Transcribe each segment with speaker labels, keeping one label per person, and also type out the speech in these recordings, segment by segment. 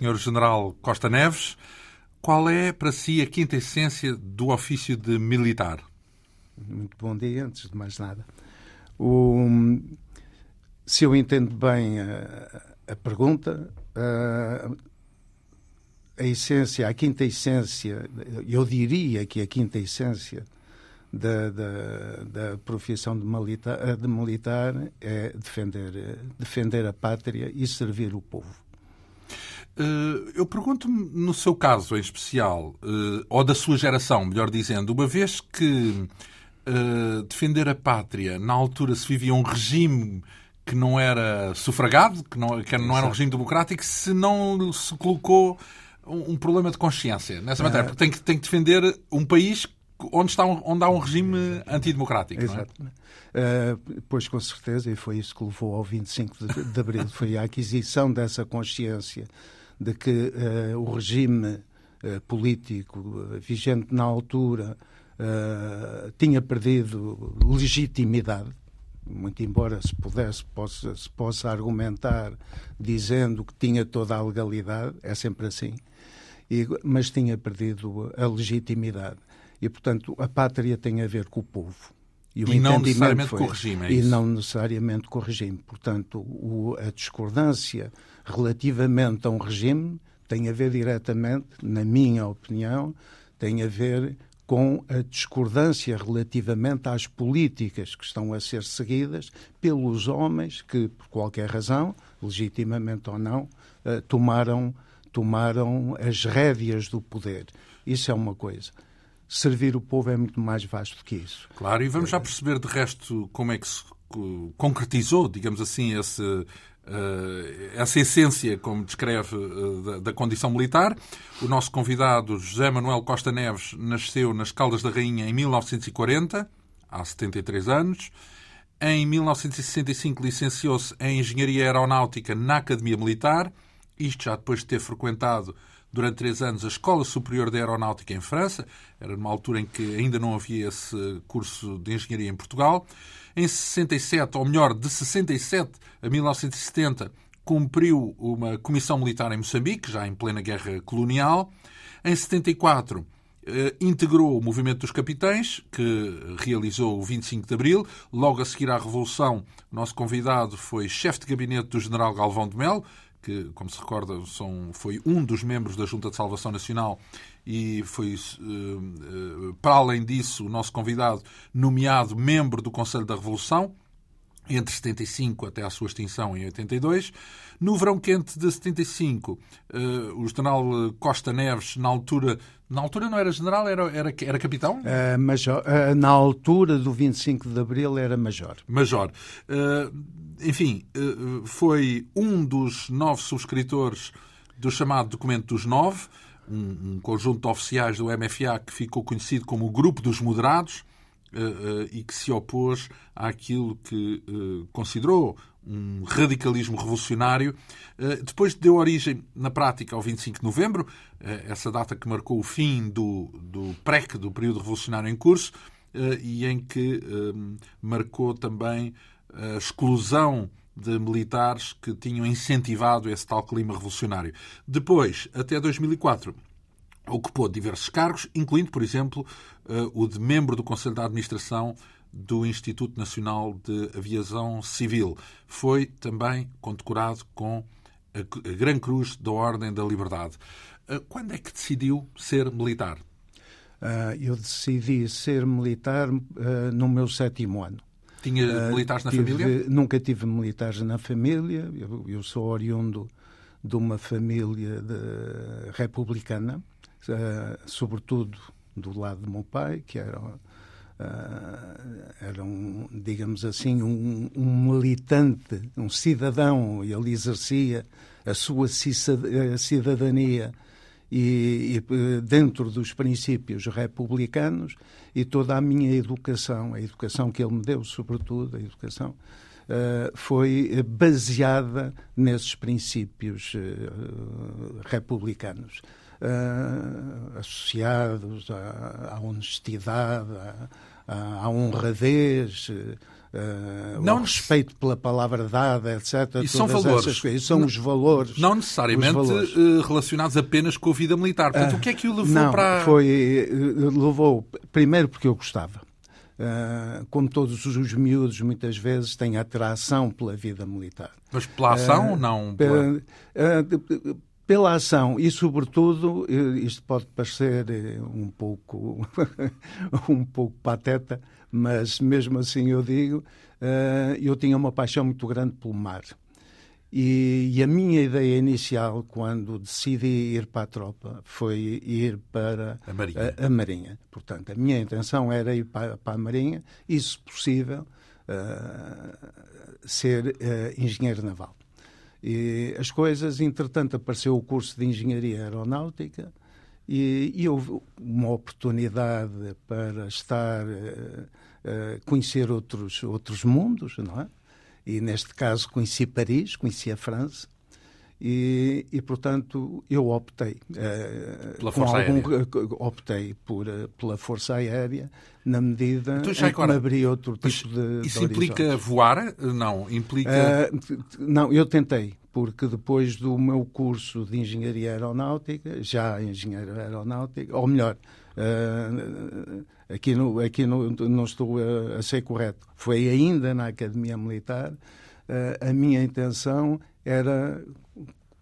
Speaker 1: Sr. General Costa Neves. Qual é para si a quinta essência do ofício de militar?
Speaker 2: Muito bom dia, antes de mais nada. O, se eu entendo bem a, a pergunta, a, a essência, a quinta essência, eu diria que a quinta essência da, da, da profissão de militar, de militar é defender, defender a pátria e servir o povo.
Speaker 1: Eh, eu pergunto-me, no seu caso em especial, eh, ou da sua geração, melhor dizendo, uma vez que eh, defender a pátria, na altura se vivia um regime que não era sufragado, que não, que não era um regime democrático, se não se colocou um, problema de consciência nessa matéria, porque tem que, tem que defender um país onde, está um, onde há um regime antidemocrático. Exato. Não é?
Speaker 2: Uh, pois, com certeza, e foi isso que levou ao 25 de, de abril, foi a aquisição dessa consciência de que uh, o regime uh, político vigente na altura tinha perdido legitimidade, muito embora se pudesse, possa, se possa argumentar dizendo que tinha toda a legalidade, é sempre assim, e, mas tinha perdido a legitimidade. E, portanto, a pátria tem a ver com o povo.
Speaker 1: E, e não necessariamente foi, com o regime, é
Speaker 2: E não necessariamente com o regime. Portanto, o, a discordância relativamente a um regime tem a ver diretamente, na minha opinião, tem a ver com a discordância relativamente às políticas que estão a ser seguidas pelos homens que, por qualquer razão, legitimamente ou não, eh, tomaram, tomaram as rédeas do poder. Isso é uma coisa servir o povo é muito mais vasto que isso.
Speaker 1: Claro, e vamos já perceber de resto como é que se concretizou, digamos assim, esse, essa essência, como descreve, uh, da, da, condição militar. O nosso convidado, José Manuel Costa Neves, nasceu nas Caldas da Rainha em 1940, há 73 anos. Em 1965 licenciou-se em Engenharia Aeronáutica na Academia Militar, isto já depois de ter frequentado durante três anos a Escola Superior de Aeronáutica em França, era numa altura em que ainda não havia esse curso de engenharia em Portugal. Em 67, ou melhor, de 67 a 1970, cumpriu uma comissão militar em Moçambique, já em plena guerra colonial. Em 74, eh, integrou o movimento dos capitães, que realizou o 25 de Abril. Logo a seguir à Revolução, o nosso convidado foi chefe de gabinete do general Galvão de Melo, que, como se recorda, são, foi um dos membros da Junta de Salvação Nacional e foi, eh, para além disso, o nosso convidado nomeado membro do Conselho da Revolução entre 75 até à sua extinção em 82. No verão quente de 75, uh, o general Costa Neves, na altura, na altura não era general, era, era, era capitão?
Speaker 2: Uh, major, uh, na altura do 25 de Abril era major.
Speaker 1: Major. enfim, foi um dos nove subscritores do chamado Documento dos Nove, um, um conjunto de oficiais do MFA que ficou conhecido como o Grupo dos Moderados, e que se opôs àquilo que uh, considerou um radicalismo revolucionário. depois deu origem, na prática, ao 25 de novembro, essa data que marcou o fim do, do PREC, do período revolucionário em curso, e em que marcou também a exclusão de militares que tinham incentivado esse tal clima revolucionário. Depois, até 2004, ocupou diversos cargos, incluindo, por exemplo, eh, o de membro do Conselho de Administração do Instituto Nacional de Aviação Civil. Foi também condecorado com a Gran Cruz da Ordem da Liberdade. Eh, quando é que decidiu ser militar?
Speaker 2: Uh, eu decidi ser militar no meu sétimo ano.
Speaker 1: Tinha militares na tive, família?
Speaker 2: Nunca tive militares na família. Eu, eu sou oriundo de uma família de, republicana uh, sobretudo do lado do meu pai, que era, uh, era um, digamos assim, um, um, militante, um cidadão, ele exercia a sua cidadania e, e, dentro dos princípios republicanos e toda a minha educação, a educação que ele me deu, sobretudo, a educação, uh, foi baseada nesses princípios uh, republicanos uh, associados à, à honestidade, à, à, honradez, Uh, não respeito pela palavra dada, etc.
Speaker 1: Isso são valores.
Speaker 2: Coisas. São não, os valores.
Speaker 1: Não necessariamente valores. Uh, relacionados apenas com a vida militar. Portanto, uh, o que é que o levou
Speaker 2: não,
Speaker 1: para.
Speaker 2: Foi, levou, primeiro porque eu gostava. como todos os miúdos, muitas vezes têm atração pela vida militar.
Speaker 1: Mas pela ação ou não? Pela...
Speaker 2: pela ação e, sobretudo, isto pode parecer um pouco, um pouco pateta, mas mesmo assim eu digo, uh, eu tinha uma paixão muito grande pelo mar. E, e, a minha ideia inicial, quando decidi ir para a tropa, foi ir para
Speaker 1: a Marinha.
Speaker 2: A, a Marinha. Portanto, a minha intenção era ir para, para a Marinha e, se possível, ser engenheiro naval. E as coisas, entretanto, apareceu o curso de Engenharia Aeronáutica e, e houve uma oportunidade para estar, uh, uh, conhecer outros, outros mundos, não é? E neste caso conheci Paris, conheci a França. E, e, portanto eu optei
Speaker 1: uh, pela força algum, aérea.
Speaker 2: optei por pela força aérea na medida em que me abri outro tipo de
Speaker 1: isso
Speaker 2: de
Speaker 1: implica voar não implica
Speaker 2: uh, não eu tentei porque depois do meu curso de engenharia aeronáutica, já engenheiro aeronáutica, ou melhor, uh, aqui, no, aqui no, não estou a, a, ser correto, foi ainda na Academia Militar, uh, a minha intenção era,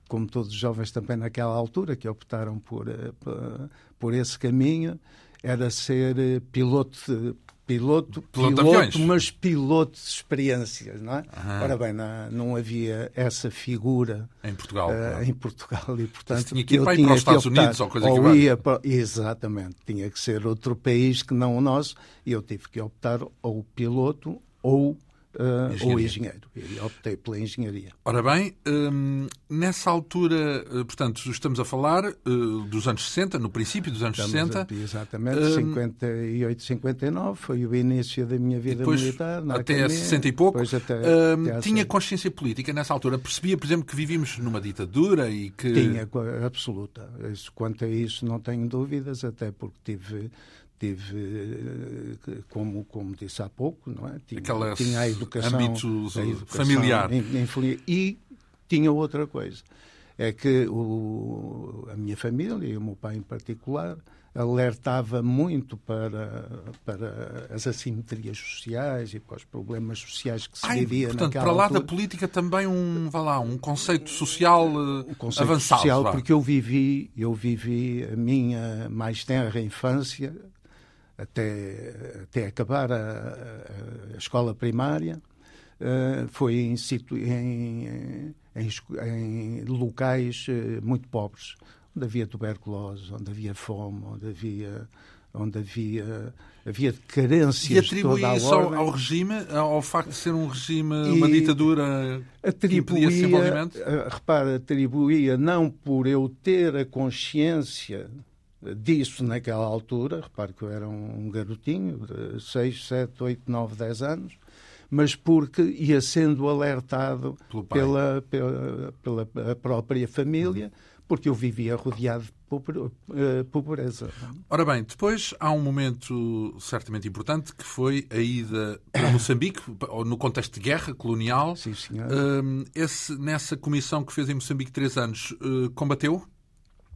Speaker 2: como todos os jovens também naquela altura, que optaram por, uh, por, por esse caminho, era ser piloto de, piloto, piloto, piloto mas piloto de experiências, não é? Aham. Ora bem, não, não, havia essa figura
Speaker 1: em Portugal, uh,
Speaker 2: em Portugal e portanto
Speaker 1: tinha que ir para, para os Estados optar, Unidos ou coisa
Speaker 2: ou ia para, exatamente, tinha que ser outro país que não o nosso e eu tive que optar ou piloto ou uh, ou engenheiro. E optei pela engenharia.
Speaker 1: Ora bem, um, nessa altura, uh, portanto, estamos a falar uh, dos anos 60, no princípio dos anos estamos 60.
Speaker 2: A, exatamente, um, 58, 59 foi o início da minha vida depois, militar.
Speaker 1: até academia, 60 e pouco. Até, um, até tinha consciência política nessa altura? Percebia, por exemplo, que vivíamos numa ditadura e que.
Speaker 2: Tinha, absoluta. Isso, quanto a isso, não tenho dúvidas, até porque tive tive, eh, como, como disse há pouco, não é?
Speaker 1: tinha, tinha a educação, a educação familiar. Em, em,
Speaker 2: e tinha outra coisa, é que o, a minha família, e o meu pai em particular, alertava muito para, para as assimetrias sociais e para os problemas sociais que se Ai, vivia
Speaker 1: portanto,
Speaker 2: naquela
Speaker 1: para lá
Speaker 2: altura.
Speaker 1: da política também um, vá lá, um conceito social um conceito avançado.
Speaker 2: Social, porque eu vivi, eu vivi a minha mais tenra infância até, até acabar a, a, escola primária, uh, foi em, em, em, em, locais uh, muito pobres, onde havia tuberculose, onde havia fome, onde havia onde havia havia carências e
Speaker 1: atribui isso ao, ao, regime ao facto de ser um regime uma ditadura atribuía, que desenvolvimento?
Speaker 2: uh, repara atribuía não por eu ter a consciência disso naquela altura, repare que eu era um garotinho de 6, 7, 8, 9, 10 anos, mas porque ia sendo alertado pela, pela, pela, própria família, porque eu vivia rodeado de eh, pobreza.
Speaker 1: Ora bem, depois há um momento certamente importante que foi a ida para Moçambique, no contexto de guerra colonial.
Speaker 2: Sim, senhor.
Speaker 1: Esse, nessa comissão que fez em Moçambique três anos, eh, combateu?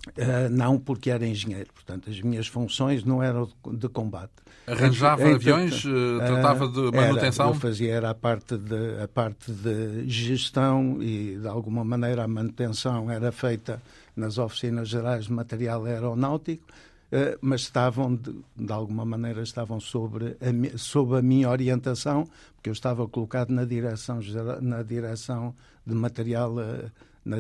Speaker 2: Uh, não porque era engenheiro, portanto as minhas funções não eram de combate.
Speaker 1: Arranjava então, aviões, uh, tratava de manutenção?
Speaker 2: Era, eu fazia era a parte, de, a parte de gestão e de alguma maneira a manutenção era feita nas oficinas gerais de material aeronáutico, uh, mas estavam de, de, alguma maneira estavam sobre a, sob a minha orientação, porque eu estava colocado na direção na direção de material aeronáutico na,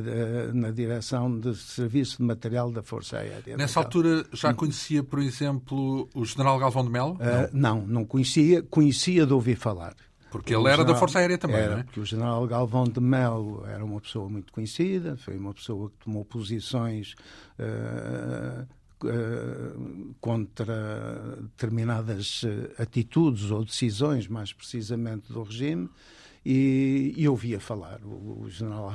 Speaker 2: na direção de serviço de material da Força Aérea.
Speaker 1: Nessa altura já conhecia, por exemplo, o General Galvão de Melo?
Speaker 2: Uh, não, não conhecia, conhecia de ouvir falar.
Speaker 1: Porque ele era general, da Força Aérea também,
Speaker 2: era,
Speaker 1: não é?
Speaker 2: Porque o General Galvão de Melo era uma pessoa muito conhecida, foi uma pessoa que tomou posições uh, uh, contra determinadas atitudes ou decisões, mais precisamente, do regime e, e ouvia falar. O, o general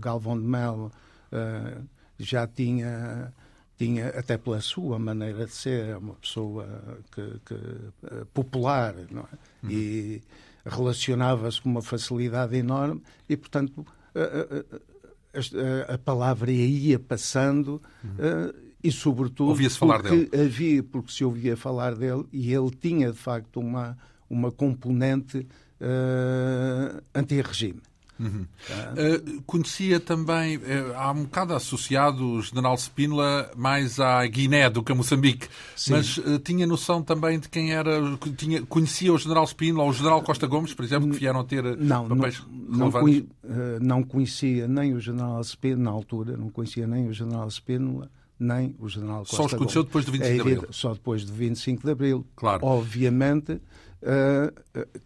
Speaker 2: Galvão de Melo uh, já tinha, tinha, até pela sua maneira de ser, uma pessoa que, que uh, popular, não é? Uhum. E relacionava-se com uma facilidade enorme e, portanto, a, a, a palavra ia passando uhum. e, sobretudo,
Speaker 1: ouvia-se falar dele.
Speaker 2: havia, porque se ouvia falar dele e ele tinha, de facto, uma, uma componente uh, anti-regime.
Speaker 1: Uhum. Uh, conhecia também, uh, há um bocado associado o general Spínola mais à Guiné do que a Moçambique, Sim. mas uh, tinha noção também de quem era, tinha, conhecia o general Spínola ou o general Costa Gomes, por exemplo, que vieram a ter
Speaker 2: não, papéis não, não, não conhecia nem o general Spínola na altura, não conhecia nem o general Spínola nem o general Costa
Speaker 1: Só os conheceu depois do 25 é, de Abril.
Speaker 2: Só depois do 25 de Abril.
Speaker 1: Claro.
Speaker 2: Obviamente,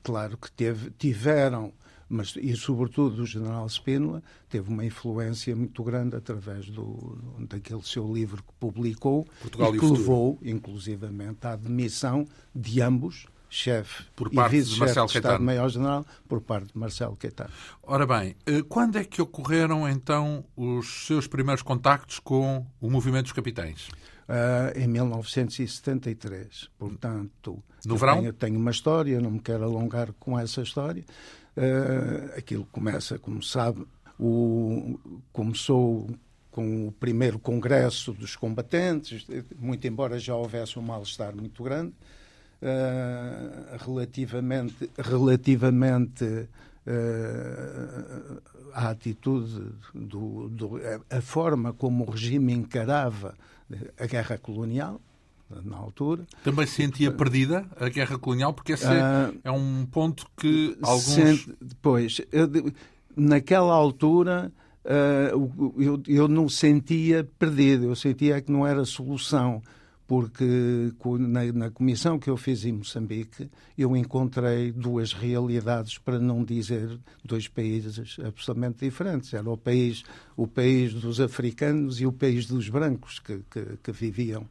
Speaker 2: claro que teve, tiveram mas e sobretudo o general Spínola teve uma influência muito grande através do daquele seu livro que publicou
Speaker 1: Portugal
Speaker 2: e que levou inclusivamente à demissão de ambos chefe
Speaker 1: por parte
Speaker 2: e
Speaker 1: de Marcelo
Speaker 2: de Estado-Maior-General por parte de Marcelo Caetano.
Speaker 1: Ora bem, eh, quando é que ocorreram então os seus primeiros contactos com o movimento dos capitães?
Speaker 2: Uh, em 1973. Portanto,
Speaker 1: no verão?
Speaker 2: Tenho, tenho uma história, não me quero alongar com essa história, Uh, aquilo começa, como sabe, o, começou com o primeiro congresso dos combatentes, muito embora já houvesse um mal-estar muito grande, uh, relativamente, relativamente uh, à atitude, do, do, a forma como o regime encarava a guerra colonial, na altura.
Speaker 1: Também se sentia perdida a guerra colonial, porque esse uh, é um ponto que alguns. Sente,
Speaker 2: pois, naquela altura uh, eu, eu não sentia perdido, eu sentia que não era solução, porque na, na comissão que eu fiz em Moçambique eu encontrei duas realidades, para não dizer dois países absolutamente diferentes. Era o país, o país dos africanos e o país dos brancos que, que, que viviam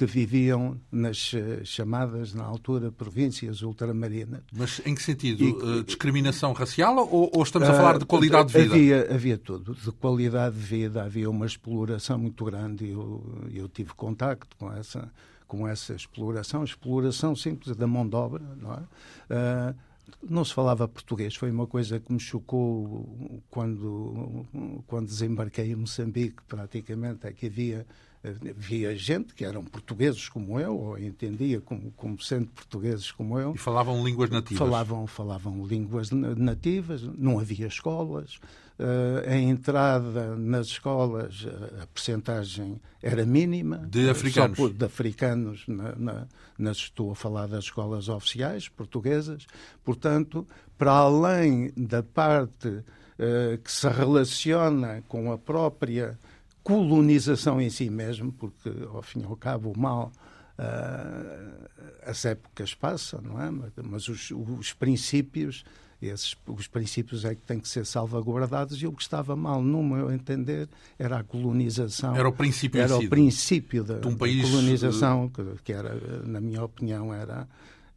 Speaker 2: que viviam nas eh, chamadas, na altura, províncias ultramarinas.
Speaker 1: Mas em que sentido? E, uh, discriminação racial ou, ou, estamos a falar de qualidade de vida?
Speaker 2: Havia, havia tudo. De qualidade de vida, havia uma exploração muito grande. Eu, eu tive contacto com essa, com essa exploração, exploração simples da mão de obra, não é? Uh, não se falava português, foi uma coisa que me chocou quando, quando desembarquei em Moçambique, praticamente, é que havia Havia gente que eram portugueses como eu, ou entendia como, como sendo portugueses como eu.
Speaker 1: E falavam línguas nativas?
Speaker 2: Falavam, falavam línguas nativas, não havia escolas. Uh, a entrada nas escolas, a, a percentagem era mínima.
Speaker 1: De africanos?
Speaker 2: Só de africanos, na, na, nas, estou a falar das escolas oficiais portuguesas. Portanto, para além da parte uh, que se relaciona com a própria colonização em si mesmo, porque ao fim e ao cabo o mal uh, as épocas passam, não é? Mas os, os princípios, esses, os princípios é que têm que ser salvaguardados e o que estava mal, no meu entender, era a colonização.
Speaker 1: Era o princípio
Speaker 2: Era o princípio da,
Speaker 1: de um país...
Speaker 2: da colonização, que, que era, na minha opinião, era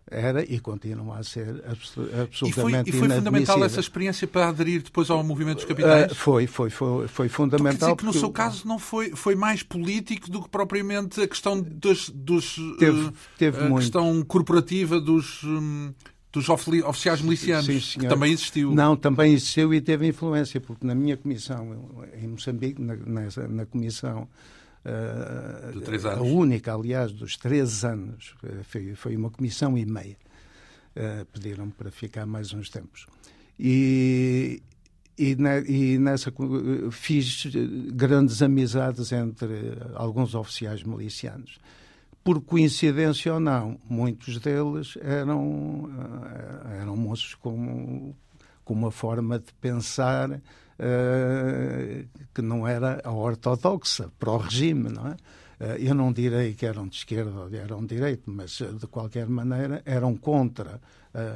Speaker 2: era e continua a ser absolutamente E foi, e
Speaker 1: foi fundamental essa experiência para aderir depois ao movimento dos capitais? Uh,
Speaker 2: foi, foi, foi, foi fundamental.
Speaker 1: Então, quer dizer que no seu caso não foi, foi mais político do que propriamente a questão dos, dos
Speaker 2: teve, teve
Speaker 1: a
Speaker 2: muito.
Speaker 1: questão corporativa dos hum, dos oficiais milicianos, Sim, que também existiu.
Speaker 2: Não, também existiu e teve influência, porque na minha comissão, em Moçambique, na, nessa, na comissão
Speaker 1: Uh,
Speaker 2: a única, aliás, dos três anos. Eh, foi, foi uma comissão e meia. Uh, Pediram-me para ficar mais uns tempos. E, e, e, nessa fiz grandes amizades entre alguns oficiais milicianos. Por coincidência ou não, muitos deles eram, eram moços com, com uma forma de pensar uh, que não era a ortodoxa para o regime, não é? Uh, eu não direi que eram de esquerda ou eram de direita, mas eh, de qualquer maneira eram contra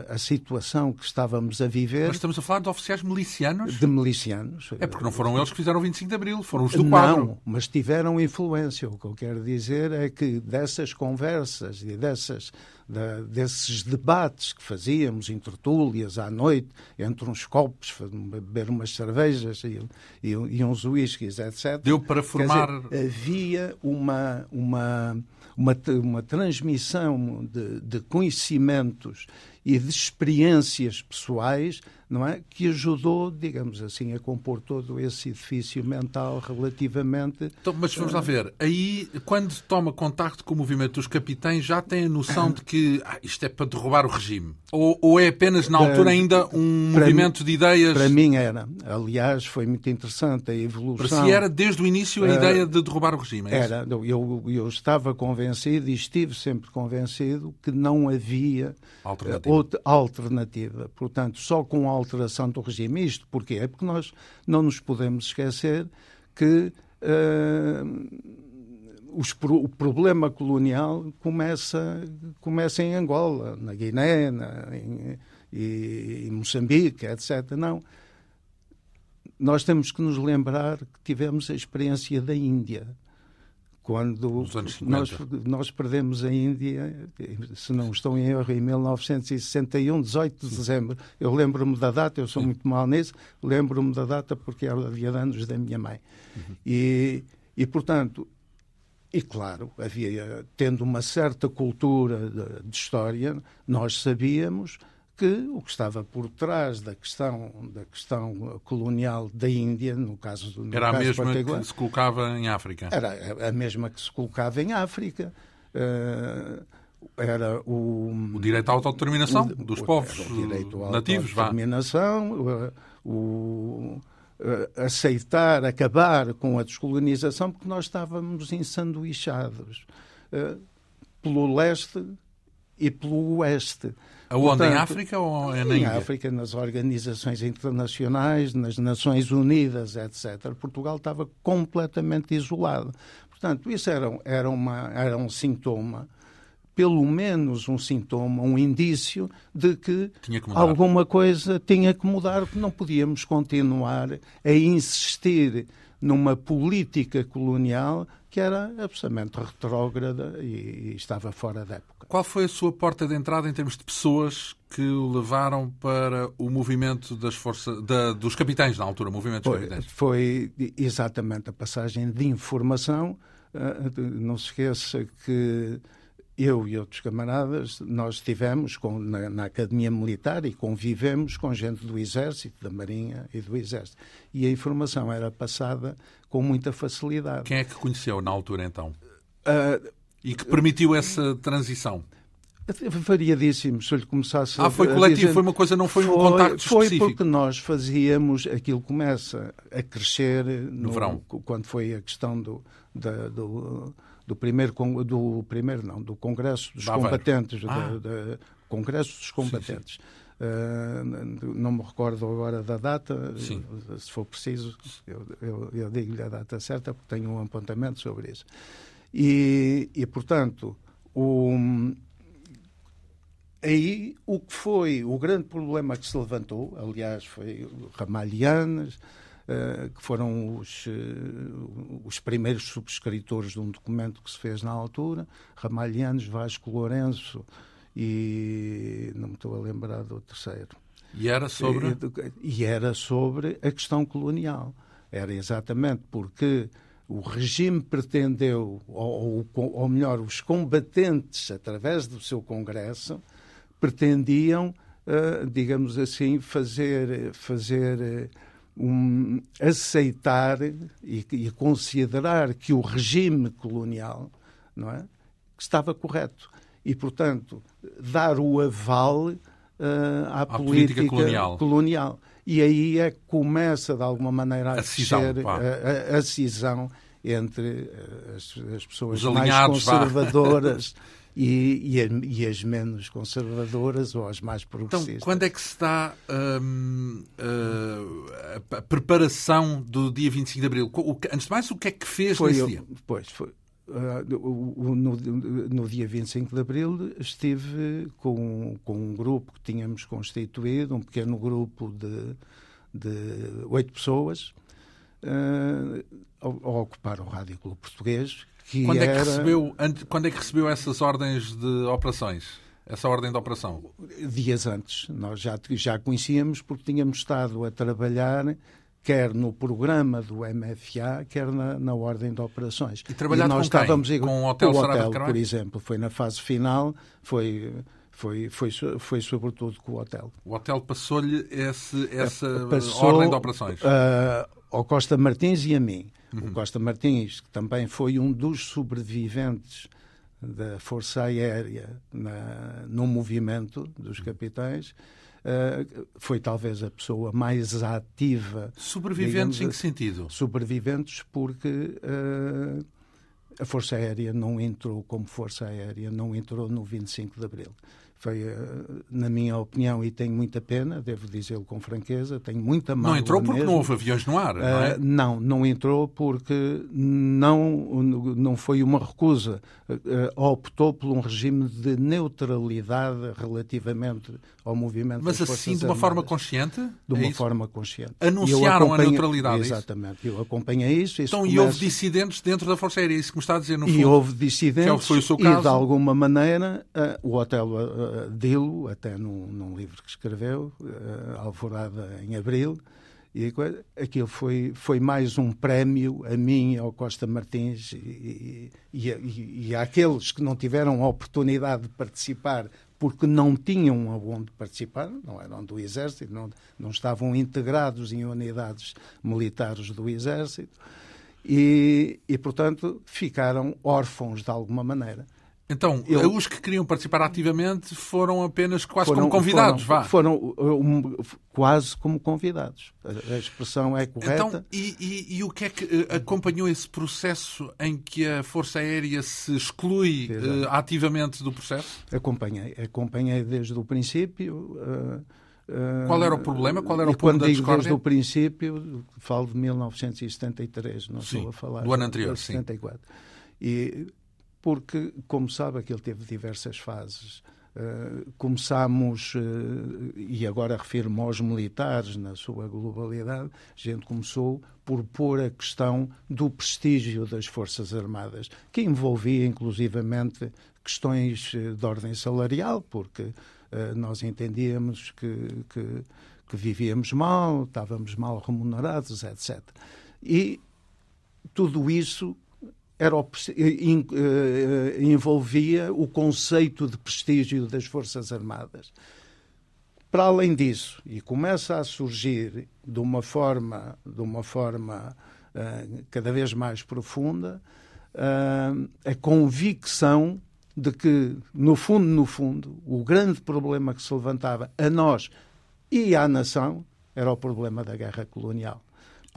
Speaker 2: a situação que estávamos a viver.
Speaker 1: Mas estamos a falar de oficiais milicianos?
Speaker 2: De milicianos.
Speaker 1: É porque não foram eles que fizeram o 25 de Abril, foram os do quadro.
Speaker 2: Não, mas tiveram influência. O que eu quero dizer é que dessas conversas e dessas da, desses debates que fazíamos em tertúlias à noite, entre uns copos, beber umas cervejas e, e, e uns whiskies, etc.
Speaker 1: Deu para formar.
Speaker 2: Dizer, havia uma, uma, uma, uma transmissão de, de conhecimentos e de experiências pessoais não é? que ajudou, digamos assim, a compor todo esse edifício mental relativamente.
Speaker 1: Então, mas vamos lá ver, aí quando toma contacto com o movimento dos capitães já tem a noção de que ah, isto é para derrubar o regime? Ou, ou é apenas na altura ainda um para movimento
Speaker 2: mim,
Speaker 1: de ideias?
Speaker 2: Para mim era. Aliás, foi muito interessante a evolução.
Speaker 1: Para si era desde o início a uh, ideia de derrubar o regime?
Speaker 2: É era. Eu, eu estava convencido e estive sempre convencido que não havia
Speaker 1: alternativa.
Speaker 2: outra alternativa. Portanto, só com a alteração do regime. Isto porquê? É porque nós não nos podemos esquecer que uh, os, o problema colonial começa, começa em Angola, na Guiné, na, em, em Moçambique, etc. Não. Nós temos que nos lembrar que tivemos a experiência da Índia quando nós, nós perdemos a Índia, se não estou em erro, em 1961, 18 de dezembro. Eu lembro-me da data, eu sou muito mal nisso, lembro-me da data porque era dia de anos da minha mãe. Uhum. E, e, portanto, e claro, havia, tendo uma certa cultura de, de história, nós sabíamos que o que estava por trás da questão da questão colonial da Índia, no caso do
Speaker 1: era a mesma que se colocava em África.
Speaker 2: Era a mesma que se colocava em África. Uh, era o,
Speaker 1: o direito à autodeterminação o, dos povos o direito à nativos,
Speaker 2: autodeterminação, o, o uh, aceitar, acabar com a descolonização, porque nós estávamos ensanduichados pelo leste e pelo oeste.
Speaker 1: Aonde? Portanto, em África ou é na
Speaker 2: Em
Speaker 1: Índia?
Speaker 2: África, nas organizações internacionais, nas Nações Unidas, etc. Portugal estava completamente isolado. Portanto, isso era, era, uma, era um sintoma, pelo menos um sintoma, um indício de que, que alguma coisa tinha que mudar, porque não podíamos continuar a insistir numa política colonial que era absolutamente retrógrada e, e, estava fora da época.
Speaker 1: Qual foi a sua porta de entrada em termos de pessoas que o levaram para o movimento das forças da, dos capitães na altura, movimento dos
Speaker 2: foi,
Speaker 1: capitães?
Speaker 2: Foi exatamente a passagem de informação. Uh, não se esqueça que eu e outros camaradas, nós estivemos com, na, na, Academia Militar e convivemos com gente do Exército, da Marinha e do Exército. E a informação era passada com muita facilidade.
Speaker 1: Quem é que conheceu na altura, então? Uh, e que permitiu essa transição?
Speaker 2: Variadíssimo, se eu lhe começasse
Speaker 1: Ah, foi coletivo, dizer, foi uma coisa, não foi, foi um contacto
Speaker 2: Foi
Speaker 1: específico.
Speaker 2: porque nós fazíamos, aquilo começa a crescer no,
Speaker 1: no verão.
Speaker 2: Quando foi a questão do, da, do do primeiro, do primeiro não, do Congresso dos Combatentes, ah. Congresso dos Combatentes. Sim, sim. Uh, não me recordo agora da data, sim. se for preciso, eu, eu, eu digo-lhe a data certa, porque tenho um apontamento sobre isso. E, e portanto, o, aí o que foi o grande problema que se levantou, aliás, foi Ramalhianas, eh, que foram os, eh, os primeiros subscritores de um documento que se fez na altura, Ramalhianos, Vasco Lourenço e não me estou a lembrar do terceiro.
Speaker 1: E era sobre?
Speaker 2: E, e era sobre a questão colonial. Era exatamente porque o regime pretendeu, ou, ou, melhor, os combatentes, através do seu Congresso, pretendiam, uh, digamos assim, fazer, fazer um, aceitar e, e, considerar que o regime colonial não é, estava correto e, portanto, dar o aval uh, à, política, política colonial. colonial. E aí é que começa, de alguma maneira, a, a cisão, a, a, a, cisão entre eh, as, as pessoas mais conservadoras e, e, e, as menos conservadoras ou as mais progressistas.
Speaker 1: Então, quando é que se dá hum, uh, a preparação do dia 25 de Abril? O, antes de mais, o que é que fez
Speaker 2: foi
Speaker 1: nesse
Speaker 2: eu,
Speaker 1: dia?
Speaker 2: Pois, foi. Uh, no, no, dia 25 de Abril estive com, com um grupo que tínhamos constituído, um pequeno grupo de, de oito pessoas, uh, a, a ocupar o Rádio Clube Português, que
Speaker 1: quando,
Speaker 2: era...
Speaker 1: é que recebeu, quando é que recebeu essas ordens de operações? Essa ordem de operação?
Speaker 2: Dias antes. Nós já, já conhecíamos porque tínhamos estado a trabalhar quer no programa do MFA, quer na, na ordem de operações.
Speaker 1: E trabalhado e nós com estávamos
Speaker 2: quem?
Speaker 1: com o Hotel,
Speaker 2: o hotel por exemplo, foi na fase final, foi Foi, foi, foi sobretudo com o hotel.
Speaker 1: O hotel passou-lhe essa Passou, ordem de operações? Uh,
Speaker 2: ao Costa Martins e a mim. Uhum. O Costa Martins, que também foi um dos sobreviventes da Força Aérea na, no movimento dos capitães, uh, foi talvez a pessoa mais ativa.
Speaker 1: Sobreviventes digamos, em que sentido?
Speaker 2: Sobreviventes porque uh, a Força Aérea não entrou como Força Aérea, não entrou no 25 de Abril. Foi, eh, na minha opinião, e tenho muita pena, devo dizê-lo com franqueza, tenho muita mágoa
Speaker 1: Não entrou porque mesmo. não houve aviões no ar, não é? Uh,
Speaker 2: não, não entrou porque não, não foi uma recusa. Uh, optou por um regime de neutralidade relativamente ao movimento
Speaker 1: Mas assim,
Speaker 2: de
Speaker 1: uma forma consciente?
Speaker 2: De uma é forma consciente.
Speaker 1: Anunciaram a neutralidade,
Speaker 2: é Exatamente. Eu acompanhei isso.
Speaker 1: isso então, começa... e houve dissidentes dentro da Força Aérea, é isso que me está a dizer, no fundo?
Speaker 2: E houve dissidentes, foi o seu caso? e de alguma maneira o hotel uh, Dilo, até num, num, livro que escreveu, uh, Alvorada em Abril, e aquilo foi, foi mais um prémio a mim, ao Costa Martins e, e, e, e àqueles que não tiveram a oportunidade de participar porque não tinham aonde participar, não eram do Exército, não, não estavam integrados em unidades militares do Exército e, e, portanto, ficaram órfãos de alguma maneira.
Speaker 1: Então, eu, os que queriam participar ativamente foram apenas quase foram, como convidados,
Speaker 2: foram,
Speaker 1: vá.
Speaker 2: Foram um, quase como convidados. A, a, expressão é correta.
Speaker 1: Então, e, e, e, o que é que uh, acompanhou esse processo em que a Força Aérea se exclui uh, ativamente do processo?
Speaker 2: Acompanhei. Acompanhei desde o princípio. Uh,
Speaker 1: qual era o problema? Qual era o ponto da
Speaker 2: digo desde o princípio, falo de 1973, não sim, estou a falar.
Speaker 1: Do ano anterior,
Speaker 2: de 74. sim. E porque, como sabe, aquilo teve diversas fases. Uh, começámos, uh, e agora refiro-me aos militares na sua globalidade, a gente começou por pôr a questão do prestígio das Forças Armadas, que envolvia inclusivamente questões eh, de ordem salarial, porque uh, nós entendíamos que, que, que vivíamos mal, estávamos mal remunerados, etc. E tudo isso era, eh, envolvia o conceito de prestígio das Forças Armadas. Para além disso, e começa a surgir de uma forma, de uma forma uh, cada vez mais profunda, uh, a convicção de que, no fundo, no fundo, o grande problema que se levantava a nós e à nação era o problema da guerra colonial.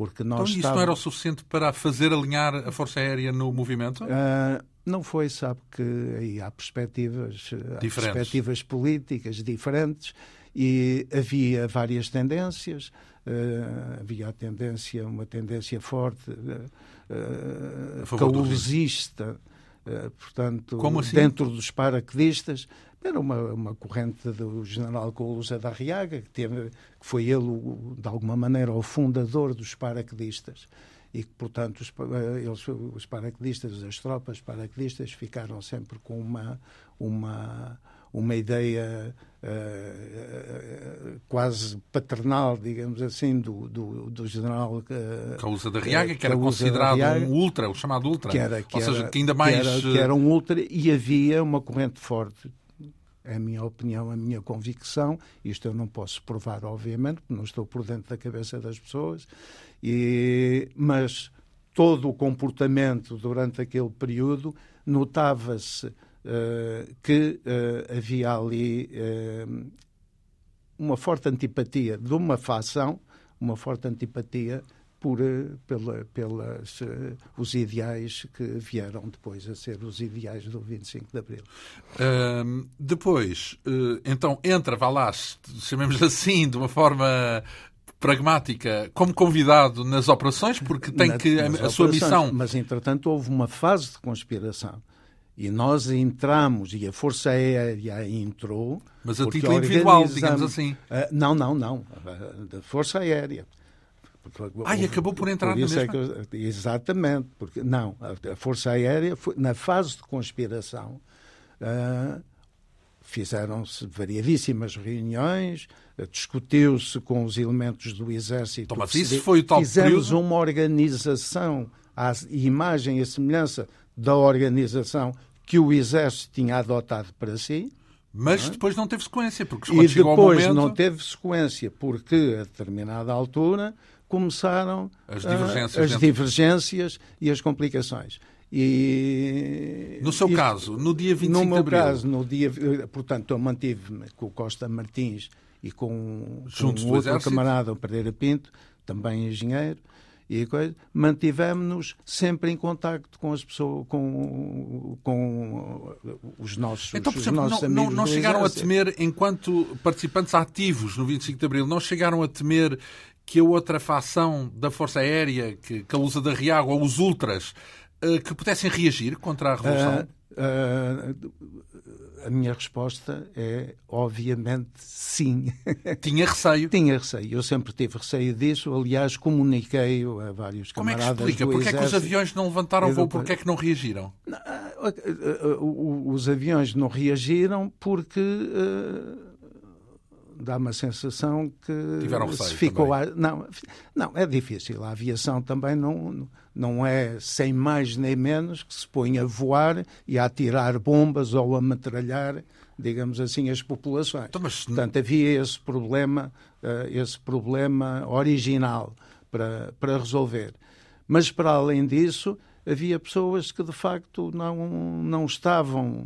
Speaker 2: Porque nós
Speaker 1: então isso estávamos... não era o suficiente para fazer alinhar a Força Aérea no movimento? Uh,
Speaker 2: não foi, sabe que aí há perspectivas, há perspectivas políticas diferentes e havia várias tendências. Uh, havia a tendência, uma tendência forte uh, causista, uh, portanto, assim? dentro dos paraquedistas, era uma, uma corrente do general Coulousa da Arriaga, que, teve, que foi ele, de alguma maneira, o fundador dos paraquedistas. E que, portanto, os, eh, eles, os paraquedistas, as tropas paraquedistas ficaram sempre com uma, uma, uma ideia uh, quase paternal, digamos assim, do, do, do general uh,
Speaker 1: Causa da Riaga, que era considerado Riaga, um ultra, o chamado ultra,
Speaker 2: que era, que
Speaker 1: ou
Speaker 2: era,
Speaker 1: seja, que ainda mais...
Speaker 2: Que era, que era um ultra e havia uma corrente forte a minha opinião, a minha convicção. Isto eu não posso provar, obviamente, não estou por dentro da cabeça das pessoas, e, mas todo o comportamento durante aquele período notava-se uh, que uh, havia ali uh, uma forte antipatia de uma facção, uma forte antipatia por pela, pelas, uh, os ideais que vieram depois a ser os ideais do 25 de Abril.
Speaker 1: Uh, depois, uh, então, entra, vá lá, chamemos assim, de uma forma pragmática, como convidado nas operações, porque tem Na, que a, a sua missão.
Speaker 2: Mas, entretanto, houve uma fase de conspiração. E nós entramos, e a Força Aérea entrou.
Speaker 1: Mas a título individual, digamos assim.
Speaker 2: Uh, não, não, não. Força Aérea.
Speaker 1: Ah, e acabou por entrar por na mesma? É
Speaker 2: exatamente, porque não, a, Força Aérea, foi, na fase de conspiração, uh, fizeram-se variadíssimas reuniões, uh, discutiu-se com os elementos do Exército.
Speaker 1: Então, mas isso foi o tal
Speaker 2: Fizemos
Speaker 1: período?
Speaker 2: uma organização, à imagem e semelhança da organização que o Exército tinha adotado para si.
Speaker 1: Mas não é? depois não teve sequência, porque e
Speaker 2: depois
Speaker 1: momento...
Speaker 2: não teve sequência, porque a determinada altura começaram
Speaker 1: as divergências,
Speaker 2: as divergências e as complicações. E,
Speaker 1: no seu isto, caso, no dia 25
Speaker 2: no
Speaker 1: de
Speaker 2: meu
Speaker 1: abril...
Speaker 2: caso, no dia, portanto, eu mantive-me com o Costa Martins e com, com um outro camarada, o Pereira Pinto, também engenheiro, e coisa, mantivemos-nos sempre em contacto com as pessoas, com, com os nossos,
Speaker 1: então,
Speaker 2: por
Speaker 1: exemplo, não. Não, não chegaram a temer, enquanto participantes ativos no 25 de Abril, não chegaram a temer que a outra facção da Força Aérea, que, que a Lusa da Riago, ou os Ultras, eh, que pudessem reagir contra a Revolução?
Speaker 2: Uh, uh, a minha resposta é, obviamente, sim.
Speaker 1: Tinha receio?
Speaker 2: Tinha receio. Eu sempre tive receio disso. Aliás, comuniquei a vários
Speaker 1: Como
Speaker 2: camaradas
Speaker 1: Como é que explica? Porquê é que os aviões não levantaram voo? Porquê é que não reagiram?
Speaker 2: Os aviões não reagiram porque... Uh, dá-me a sensação que
Speaker 1: Tiveram
Speaker 2: se ficou a... não não é difícil. A aviação também não não é sem mais nem menos que se põe a voar e a atirar bombas ou a metralhar digamos assim as populações. Então, mas... portanto havia esse problema uh, esse problema original para para resolver. Mas para além disso havia pessoas que de facto não, não estavam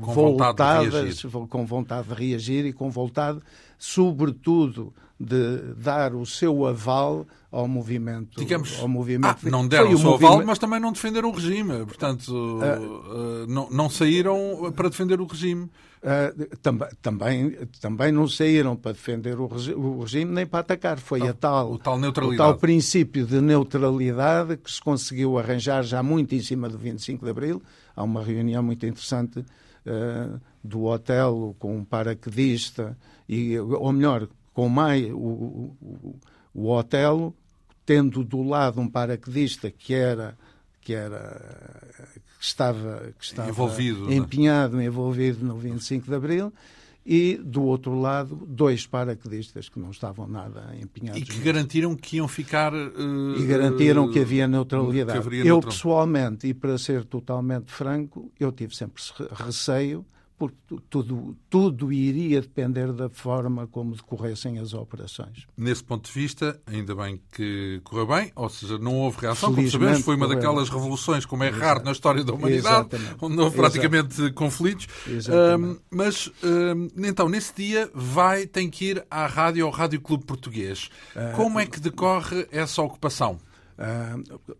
Speaker 1: com
Speaker 2: voltadas,
Speaker 1: vontade
Speaker 2: com vontade de reagir e com vontade, sobretudo, de dar o seu aval ao movimento.
Speaker 1: Digamos,
Speaker 2: ao movimento.
Speaker 1: Ah, não deram o seu movimento... aval, mas também não defenderam o regime. Portanto, uh, uh, não, não saíram para defender o regime.
Speaker 2: Uh, também, também, também não saíram para defender o, regi o regime nem para atacar. Foi a tal,
Speaker 1: o tal neutralidade.
Speaker 2: O tal princípio de neutralidade que se conseguiu arranjar já muito em cima do 25 de Abril. Há uma reunião muito interessante uh, do hotel com um paraquedista, e, ou melhor, com mais, o, o, o hotel tendo do lado um paraquedista que era que era que estava, que estava
Speaker 1: envolvido,
Speaker 2: né? empenhado, né? envolvido no 25 de Abril, e do outro lado, dois paraquedistas que não estavam nada empenhados.
Speaker 1: E que garantiram que iam ficar. Uh,
Speaker 2: e garantiram que havia neutralidade. Que eu, neutral... pessoalmente, e para ser totalmente franco, eu tive sempre receio porque tudo, tudo iria depender da forma como decorressem as operações.
Speaker 1: Nesse ponto de vista, ainda bem que correu bem, ou seja, não houve reação. Como sabemos, foi uma daquelas revoluções, como é Exato. raro na história da humanidade, Exatamente. onde não houve praticamente Exato. conflitos. Um, mas, um, então, nesse dia, vai, tem que ir à rádio, ao Rádio Clube Português. Uh, como é que decorre essa ocupação? Uh,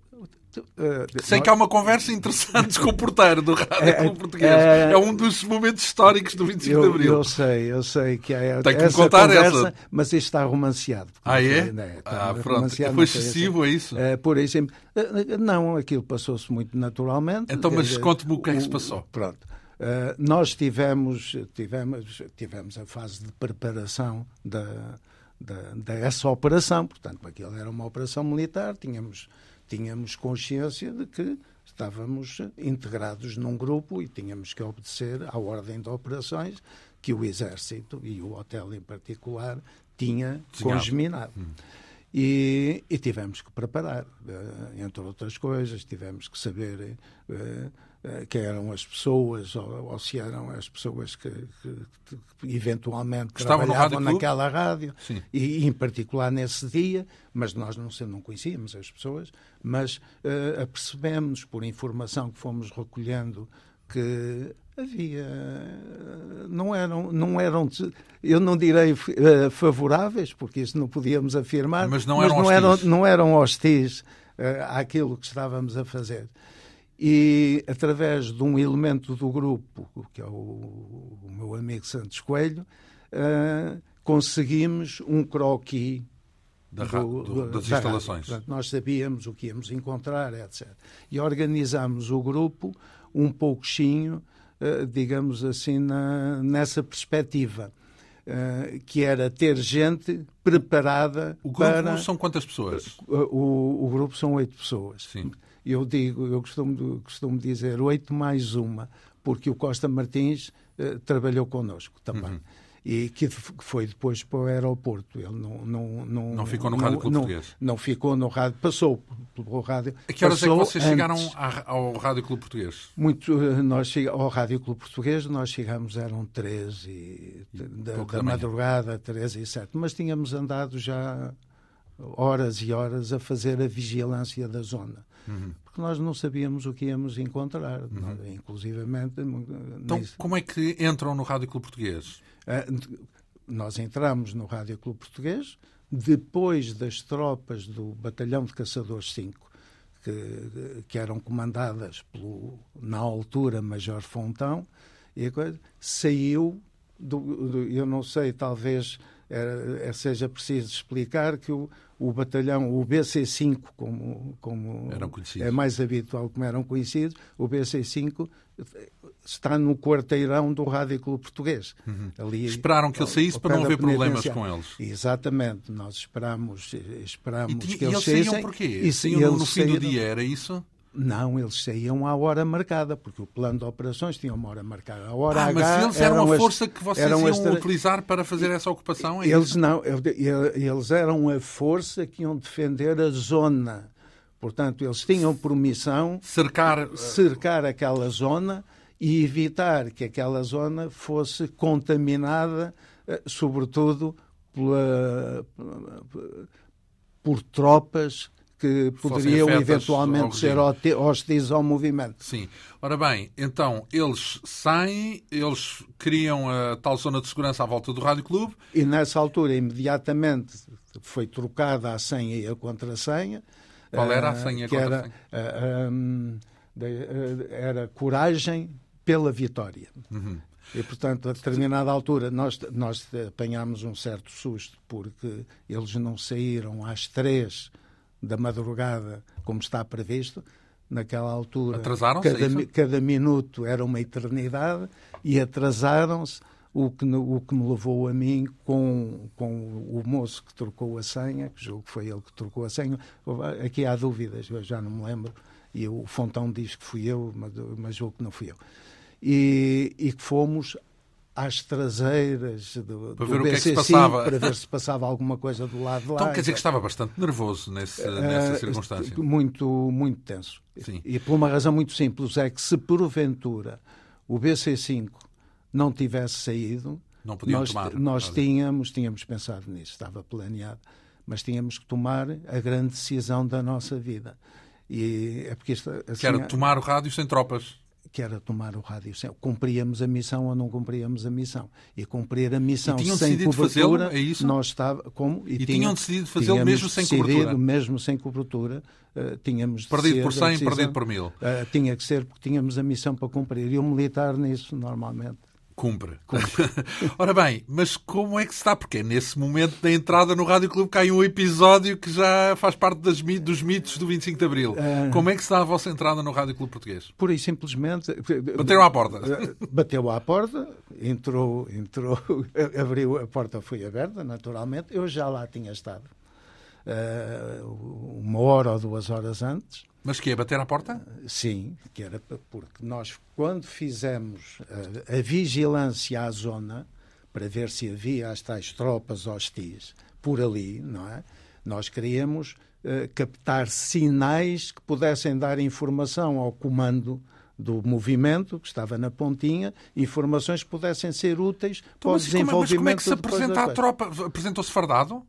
Speaker 1: Sei que há uma conversa interessante com o porteiro do Rádio é, Clube Português. É, é, um dos momentos históricos do 25
Speaker 2: eu,
Speaker 1: de Abril.
Speaker 2: Eu sei, eu sei que é
Speaker 1: Tem que essa contar
Speaker 2: conversa,
Speaker 1: essa.
Speaker 2: mas isto está romanceado.
Speaker 1: Ah, é? Né, ah, pronto. Foi excessivo, é isso?
Speaker 2: Uh, por exemplo, uh, não, aquilo passou-se muito naturalmente.
Speaker 1: Então, mas conte-me o que é que se passou.
Speaker 2: Pronto. Uh, nós tivemos, tivemos, tivemos a fase de preparação da, da, dessa operação, portanto, aquilo era uma operação militar, tínhamos tínhamos consciência de que estávamos integrados num grupo e tínhamos que obedecer à ordem de operações que o Exército e o hotel em particular tinha congeminado. Hum. E, e, tivemos que preparar, uh, entre outras coisas, tivemos que saber uh, uh, quem eram as pessoas ou, ou, se eram as pessoas que, que, que eventualmente que trabalhavam naquela rádio, e, e, em particular nesse dia, mas nós não, não conhecíamos as pessoas, mas apercebemos por informação que fomos recolhendo que havia não eram não eram eu não direi uh, favoráveis porque isso não podíamos afirmar
Speaker 1: mas não eram
Speaker 2: mas
Speaker 1: não
Speaker 2: eram, não eram hostis uh, àquilo que estávamos a fazer e através de um elemento do grupo que é o, o meu amigo Santos Coelho uh, conseguimos um croquis
Speaker 1: da, do, do, das da instalações.
Speaker 2: Portanto, nós sabíamos o que íamos encontrar, etc. E organizamos o grupo um pouquinho eh, digamos assim, na, nessa perspectiva. Uh, que era ter gente preparada
Speaker 1: o grupo
Speaker 2: para...
Speaker 1: são quantas pessoas?
Speaker 2: O, o, grupo são oito pessoas.
Speaker 1: Sim.
Speaker 2: Eu digo, eu costumo, costumo dizer oito mais uma, porque o Costa Martins uh, trabalhou connosco também. Uhum. e que foi depois para o aeroporto. Ele não, não, não,
Speaker 1: não ficou no Rádio Clube Português?
Speaker 2: Não ficou no rádio, passou pelo rádio.
Speaker 1: A que horas é que vocês
Speaker 2: antes,
Speaker 1: chegaram ao Rádio Clube Português?
Speaker 2: Muito, eh, nós ao Rádio Clube Português nós chegamos, eram 13 e, da, da, da madrugada, 13 e 7, mas tínhamos andado já horas e horas a fazer a vigilância da zona. Uhum. Porque nós não sabíamos o que íamos encontrar, uhum. nós, inclusivamente.
Speaker 1: Então, como é que entram no Rádio Clube Português?
Speaker 2: Uh, nós entramos no Rádio Clube Português depois das tropas do Batalhão de Caçadores 5, que, que eram comandadas pelo, na altura, Major Fontão, e a coisa saiu, do, do, eu não sei, talvez é, seja preciso explicar que o, o batalhão, o BC5, como, como é mais habitual como eram conhecidos, o BC5 está no quarteirão do Rádio Clube Português.
Speaker 1: Uhum. Ali, Esperaram que ele saísse para não haver problemas com eles.
Speaker 2: Exatamente, nós esperamos, esperamos
Speaker 1: e,
Speaker 2: que
Speaker 1: e
Speaker 2: eles
Speaker 1: saíssem. porquê? E, saíam no, no fim do dia, era isso?
Speaker 2: Não, eles saíam à hora marcada, porque o plano de operações tinha uma hora marcada. A hora
Speaker 1: ah,
Speaker 2: H
Speaker 1: mas eles eram, eram a força que vocês iam utilizar para fazer essa ocupação?
Speaker 2: É eles isso? não, eles eram a força que iam defender a zona. Portanto, eles tinham por missão
Speaker 1: cercar,
Speaker 2: cercar aquela zona e evitar que aquela zona fosse contaminada, eh, sobretudo pela, por tropas que poderiam eventualmente ser hostis ao movimento.
Speaker 1: Sim. Ora bem, então eles saem, eles criam a tal zona de segurança à volta do Rádio Clube.
Speaker 2: E nessa altura, imediatamente, foi trocada a senha e a contrassenha.
Speaker 1: Qual era a eh, senha e a
Speaker 2: contrassenha? Era, um, era coragem pela vitória. Uhum. E, portanto, a determinada altura, nós, nós apanhámos um certo susto, porque eles não saíram às três da madrugada, como está previsto, naquela altura.
Speaker 1: Atrasaram-se?
Speaker 2: Cada, cada minuto era uma eternidade e atrasaram-se. O que, o que me levou a mim com, com o moço que trocou a senha, que julgo que foi ele que trocou a senha. Aqui há dúvidas, eu já não me lembro. E o Fontão diz que fui eu, mas, mas julgo que não fui eu. E, e que fomos às traseiras do,
Speaker 1: para ver
Speaker 2: do BCC,
Speaker 1: o que é que se passava.
Speaker 2: para ver se passava alguma coisa do lado de lá.
Speaker 1: Então quer dizer que estava bastante nervoso nesse, uh, nessa circunstância.
Speaker 2: Muito, muito tenso. Sim. E por uma razão muito simples, é que se porventura o BC5 não tivesse saído,
Speaker 1: não
Speaker 2: nós,
Speaker 1: tomar,
Speaker 2: nós tínhamos, tínhamos pensado nisso, estava planeado, mas tínhamos que tomar a grande decisão da nossa vida. E é porque isto,
Speaker 1: assim, que era tomar o rádio sem tropas
Speaker 2: que era tomar o rádio. Cumpríamos a missão ou não cumpríamos a missão. E cumprir a missão sem cobertura,
Speaker 1: é isso?
Speaker 2: nós estava como
Speaker 1: e, e tinham, tinham decidido fazê-lo mesmo sem cobertura.
Speaker 2: mesmo sem cobertura, uh, tínhamos
Speaker 1: perdido por 100, perdido por mil. Uh,
Speaker 2: tinha que ser porque tínhamos a missão para cumprir. E o militar nisso normalmente
Speaker 1: Cumpre. Cumpre. Ora bem, mas como é que se está? Porque é nesse momento da entrada no Rádio Clube cai um episódio que já faz parte das, dos mitos do 25 de Abril. Uh... Como é que está a vossa entrada no Rádio Clube Português?
Speaker 2: Pura e simplesmente...
Speaker 1: Bateram à porta.
Speaker 2: Bateu à porta, entrou, entrou, abriu, a porta foi aberta, naturalmente. Eu já lá tinha estado. Uh, uma hora ou duas horas antes.
Speaker 1: Mas que é bater à porta?
Speaker 2: Sim, que era porque nós, quando fizemos a, a vigilância à zona, para ver se havia as tais tropas hostis por ali, não é? Nós queríamos uh, captar sinais que pudessem dar informação ao comando do movimento que estava na pontinha, informações que pudessem ser úteis então, para o desenvolvimento. Mas
Speaker 1: como é que se apresenta a tropa? Apresentou-se fardado?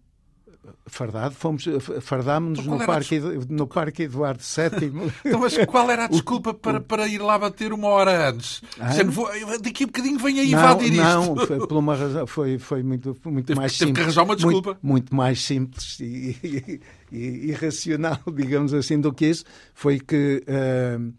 Speaker 2: Fardado, fomos, fardámos-nos então, no, parque, no Parque Eduardo VII.
Speaker 1: então, mas qual era a desculpa para, para ir lá bater uma hora antes? Ah? Vou, daqui a bocadinho vem a invadir
Speaker 2: não,
Speaker 1: isto.
Speaker 2: Não, por uma razão, foi, foi muito, muito
Speaker 1: teve,
Speaker 2: mais
Speaker 1: teve
Speaker 2: simples.
Speaker 1: que arranjar uma desculpa.
Speaker 2: Muito, muito mais simples e, e, e, irracional, digamos assim, do que isso. Foi que uh,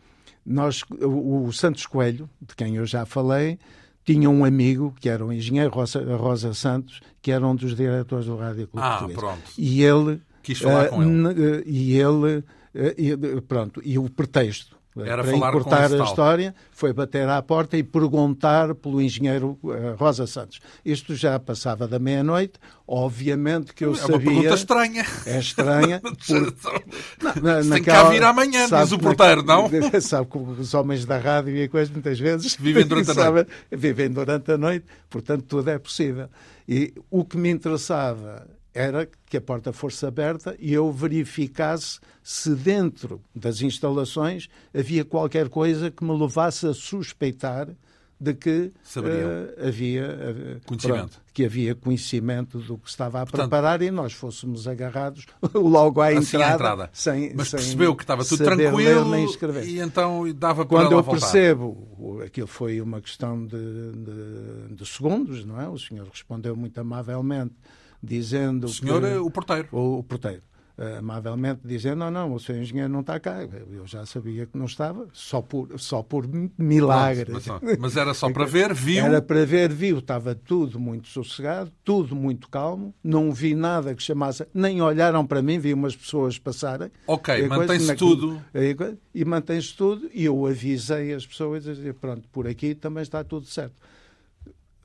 Speaker 2: nós, o, o Santos Coelho, de quem eu já falei, tinha um amigo, que era o engenheiro Rosa, Rosa Santos, que era um dos diretores do Rádio Clube
Speaker 1: ah,
Speaker 2: Português.
Speaker 1: Pronto.
Speaker 2: E ele...
Speaker 1: Quis falar uh, com ele.
Speaker 2: E ele... Uh, e, pronto, e o pretexto
Speaker 1: Era
Speaker 2: para
Speaker 1: falar
Speaker 2: encurtar a história, foi bater à porta e perguntar pelo engenheiro uh, Rosa Santos. Isto já passava da meia-noite, obviamente que eu
Speaker 1: é
Speaker 2: sabia...
Speaker 1: É uma pergunta estranha.
Speaker 2: É estranha. Por...
Speaker 1: Na, Tem que cá vir amanhã, diz o porteiro, não?
Speaker 2: Sabe que os homens da rádio e coisas muitas vezes...
Speaker 1: Vivem durante a noite.
Speaker 2: Vivem durante a noite, portanto tudo é possível. E o que me interessava era que a porta fosse aberta e eu verificasse se dentro das instalações havia qualquer coisa que me levasse a suspeitar de que uh, havia uh,
Speaker 1: conhecimento. Pronto,
Speaker 2: que havia conhecimento do que estava a Portanto, preparar e nós fôssemos agarrados logo à
Speaker 1: assim
Speaker 2: entrada,
Speaker 1: à entrada.
Speaker 2: Sem,
Speaker 1: mas
Speaker 2: sem
Speaker 1: percebeu que estava tudo tranquilo e então dava para
Speaker 2: quando eu
Speaker 1: voltar.
Speaker 2: percebo aquilo foi uma questão de, de, de segundos não é o senhor respondeu muito amavelmente dizendo
Speaker 1: o senhor
Speaker 2: que,
Speaker 1: é o porteiro
Speaker 2: o, o porteiro amavelmente dizendo não, não, o seu engenheiro não está cá. Eu já sabia que não estava, só por, só por milagre.
Speaker 1: Mas, mas, era só para ver, viu?
Speaker 2: Era para ver, viu. Estava tudo muito sossegado, tudo muito calmo. Não vi nada que chamasse, nem olharam para mim, vi umas pessoas passarem.
Speaker 1: Ok, mantém-se tudo.
Speaker 2: E mantém-se tudo. E eu avisei as pessoas pronto, por aqui também está tudo certo.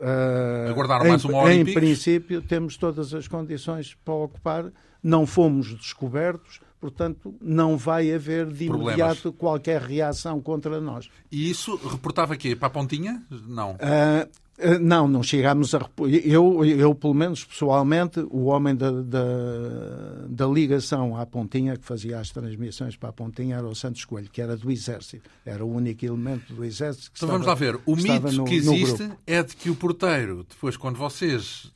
Speaker 1: Uh, Aguardaram mais uma hora
Speaker 2: Em princípio, temos todas as condições para ocupar não fomos descobertos, portanto, não vai haver de
Speaker 1: Problemas.
Speaker 2: imediato qualquer reação contra nós.
Speaker 1: E isso reportava aqui para a Pontinha? Não.
Speaker 2: Uh, não, não chegámos a. Eu, eu, pelo menos pessoalmente, o homem da, da, da, ligação à Pontinha, que fazia as transmissões para a Pontinha, era o Santos Coelho, que era do Exército. Era o único elemento do Exército que
Speaker 1: Então
Speaker 2: estava,
Speaker 1: vamos lá ver. O mito
Speaker 2: no,
Speaker 1: que existe é de que o porteiro, depois, quando vocês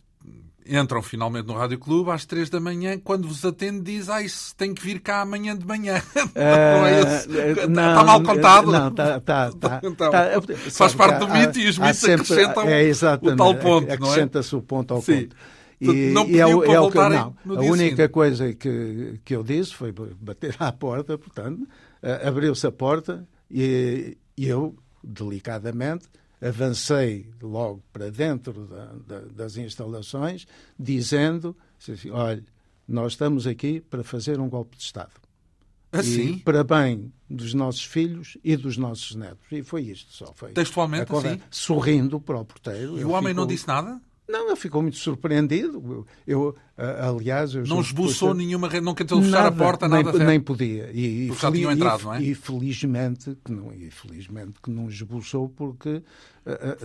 Speaker 1: entram finalmente no Rádio Clube às três da manhã, quando vos atende diz, ah, isso tem que vir cá amanhã de manhã. é isso? Está
Speaker 2: não,
Speaker 1: mal contado?
Speaker 2: Não, está, está, está,
Speaker 1: então, faz parte do mito e os mitos sempre, acrescentam
Speaker 2: é,
Speaker 1: o tal ponto,
Speaker 2: acrescenta-se
Speaker 1: é?
Speaker 2: o ponto ao
Speaker 1: Sim.
Speaker 2: ponto.
Speaker 1: E, não e é, o, é o que, não,
Speaker 2: a única coisa que, que eu disse foi bater à porta, portanto, abriu-se a porta e, e eu, delicadamente, avancei logo para dentro da, da, das instalações, dizendo: assim, olha, nós estamos aqui para fazer um golpe de Estado.
Speaker 1: Assim?
Speaker 2: E para bem dos nossos filhos e dos nossos netos. E foi isto só. Foi
Speaker 1: Textualmente, assim?
Speaker 2: Sorrindo para o porteiro.
Speaker 1: E o homem não disse nada?
Speaker 2: Não, ele ficou muito surpreendido. Eu, aliás, eu
Speaker 1: não esboçou nenhuma, não tentou fechar a porta,
Speaker 2: nada.
Speaker 1: Nem,
Speaker 2: nem podia. E,
Speaker 1: porque já tinham entrado,
Speaker 2: e,
Speaker 1: não é?
Speaker 2: E felizmente que não, e felizmente que não esboçou porque uh,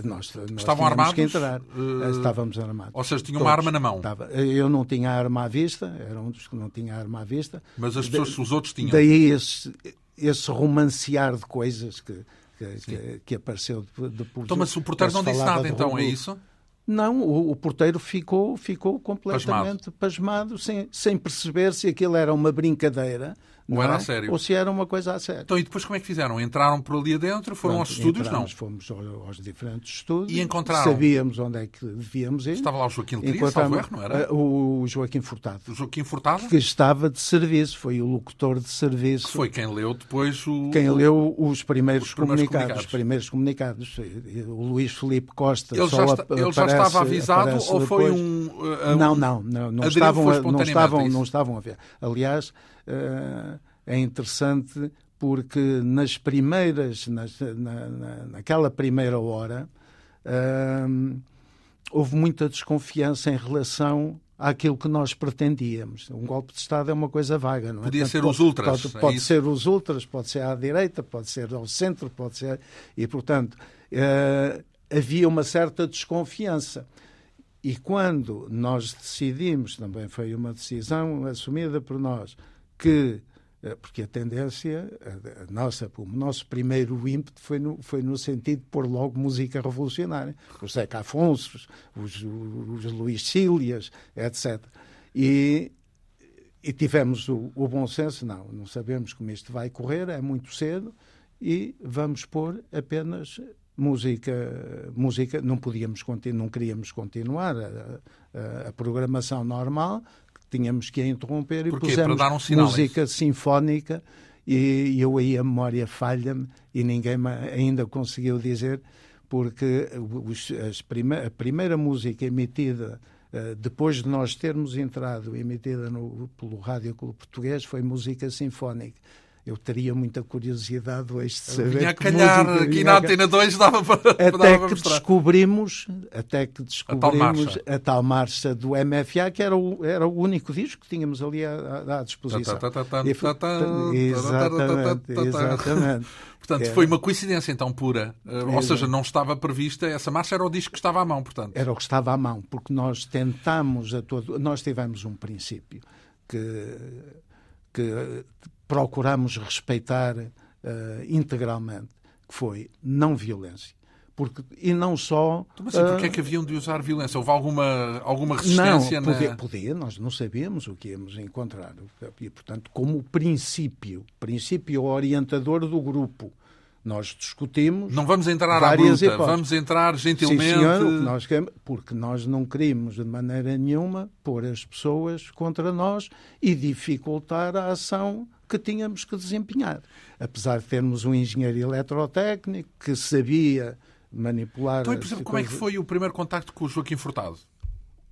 Speaker 2: nós, nós
Speaker 1: estavam armados.
Speaker 2: Que entrar. Uh, Estávamos armados.
Speaker 1: Ou seja, tinham Todos. uma arma na mão.
Speaker 2: Estava. Eu não tinha arma à vista, era um dos que não tinha arma à vista.
Speaker 1: Mas as pessoas, os outros tinham.
Speaker 2: Daí esse, esse romancear de coisas que que, que, que, apareceu depois.
Speaker 1: Então, mas o porteiro não disse nada, então, é isso?
Speaker 2: Não, o, o, porteiro ficou, ficou completamente pasmado, pasmado sem, sem perceber se aquilo era uma brincadeira
Speaker 1: ou era
Speaker 2: é?
Speaker 1: a sério.
Speaker 2: Ou se era uma coisa a sério.
Speaker 1: Então, e depois como é que fizeram? Entraram por ali adentro? Foram Pronto, aos estúdios? Não.
Speaker 2: Fomos aos diferentes estúdios.
Speaker 1: E encontraram?
Speaker 2: Sabíamos onde é que devíamos ir.
Speaker 1: Estava lá o Joaquim salvo erro, não era?
Speaker 2: O Joaquim Furtado.
Speaker 1: O Joaquim Furtado?
Speaker 2: Que estava de serviço, foi o locutor de serviço.
Speaker 1: Que foi quem leu depois o...
Speaker 2: Quem leu os primeiros, os primeiros comunicados, comunicados. Os primeiros comunicados. O Luís Felipe Costa
Speaker 1: ele já, está, ele já estava avisado ou foi um...
Speaker 2: Uh, não, não, não, não estavam, não, estavam, não estavam a ver. Aliás... Uh, é interessante porque nas primeiras, nas, na, na, naquela primeira hora, hum, houve muita desconfiança em relação àquilo que nós pretendíamos. Um golpe de Estado é uma coisa vaga, não é?
Speaker 1: Podia ser os ultras.
Speaker 2: Pode, pode
Speaker 1: é
Speaker 2: ser os ultras, pode ser à direita, pode ser ao centro, pode ser. E, portanto, uh, havia uma certa desconfiança. E quando nós decidimos, também foi uma decisão assumida por nós, que eh, porque a tendência, a, nossa, o nosso primeiro ímpeto foi no, foi no sentido de pôr logo música revolucionária. Os Zeca Afonso, os, os Luís Cílias, etc. E, e tivemos o, o, bom senso, não, não sabemos como isto vai correr, é muito cedo, e vamos pôr apenas música, música não podíamos, não queríamos continuar a, a, a programação normal, tínhamos que a interromper e
Speaker 1: Porquê?
Speaker 2: pusemos
Speaker 1: Para dar um sinal,
Speaker 2: música sinfónica e, eu aí a memória falha-me e ninguém ainda conseguiu dizer porque os, prime a primeira música emitida uh, depois de nós termos entrado emitida no, pelo Rádio Clube Português foi música sinfónica eu teria muita curiosidade hoje de saber.
Speaker 1: Vinha a calhar, música, aqui na Antena 2 dava para,
Speaker 2: até
Speaker 1: dava
Speaker 2: que descobrimos Até que descobrimos a tal, a tal, marcha do MFA, que era o, era o único disco que tínhamos ali à, à disposição. Exatamente, exatamente.
Speaker 1: Portanto, foi uma coincidência então pura. Ou seja, não estava prevista essa marcha, era o disco que estava à mão, portanto.
Speaker 2: Era o que estava à mão, porque nós tentamos a todo. Nós tivemos um princípio que, que procuramos respeitar uh, integralmente, que foi não violência. Porque, e não só.
Speaker 1: Então, mas porquê é que haviam de usar violência? Houve alguma, alguma resistência?
Speaker 2: Não, podia, na... podia, nós não sabíamos o que íamos encontrar. E, portanto, como princípio, princípio orientador do grupo, nós discutimos.
Speaker 1: Não vamos entrar à bruta, hipóteses. vamos entrar gentilmente. Sim, senhor,
Speaker 2: nós queremos, porque nós não queríamos de maneira nenhuma pôr as pessoas contra nós e dificultar a ação que tínhamos que desempenhar. Apesar de termos um engenheiro eletrotécnico que sabia manipular.
Speaker 1: Então, por exemplo, como é que foi o primeiro contacto com o Joaquim Furtado?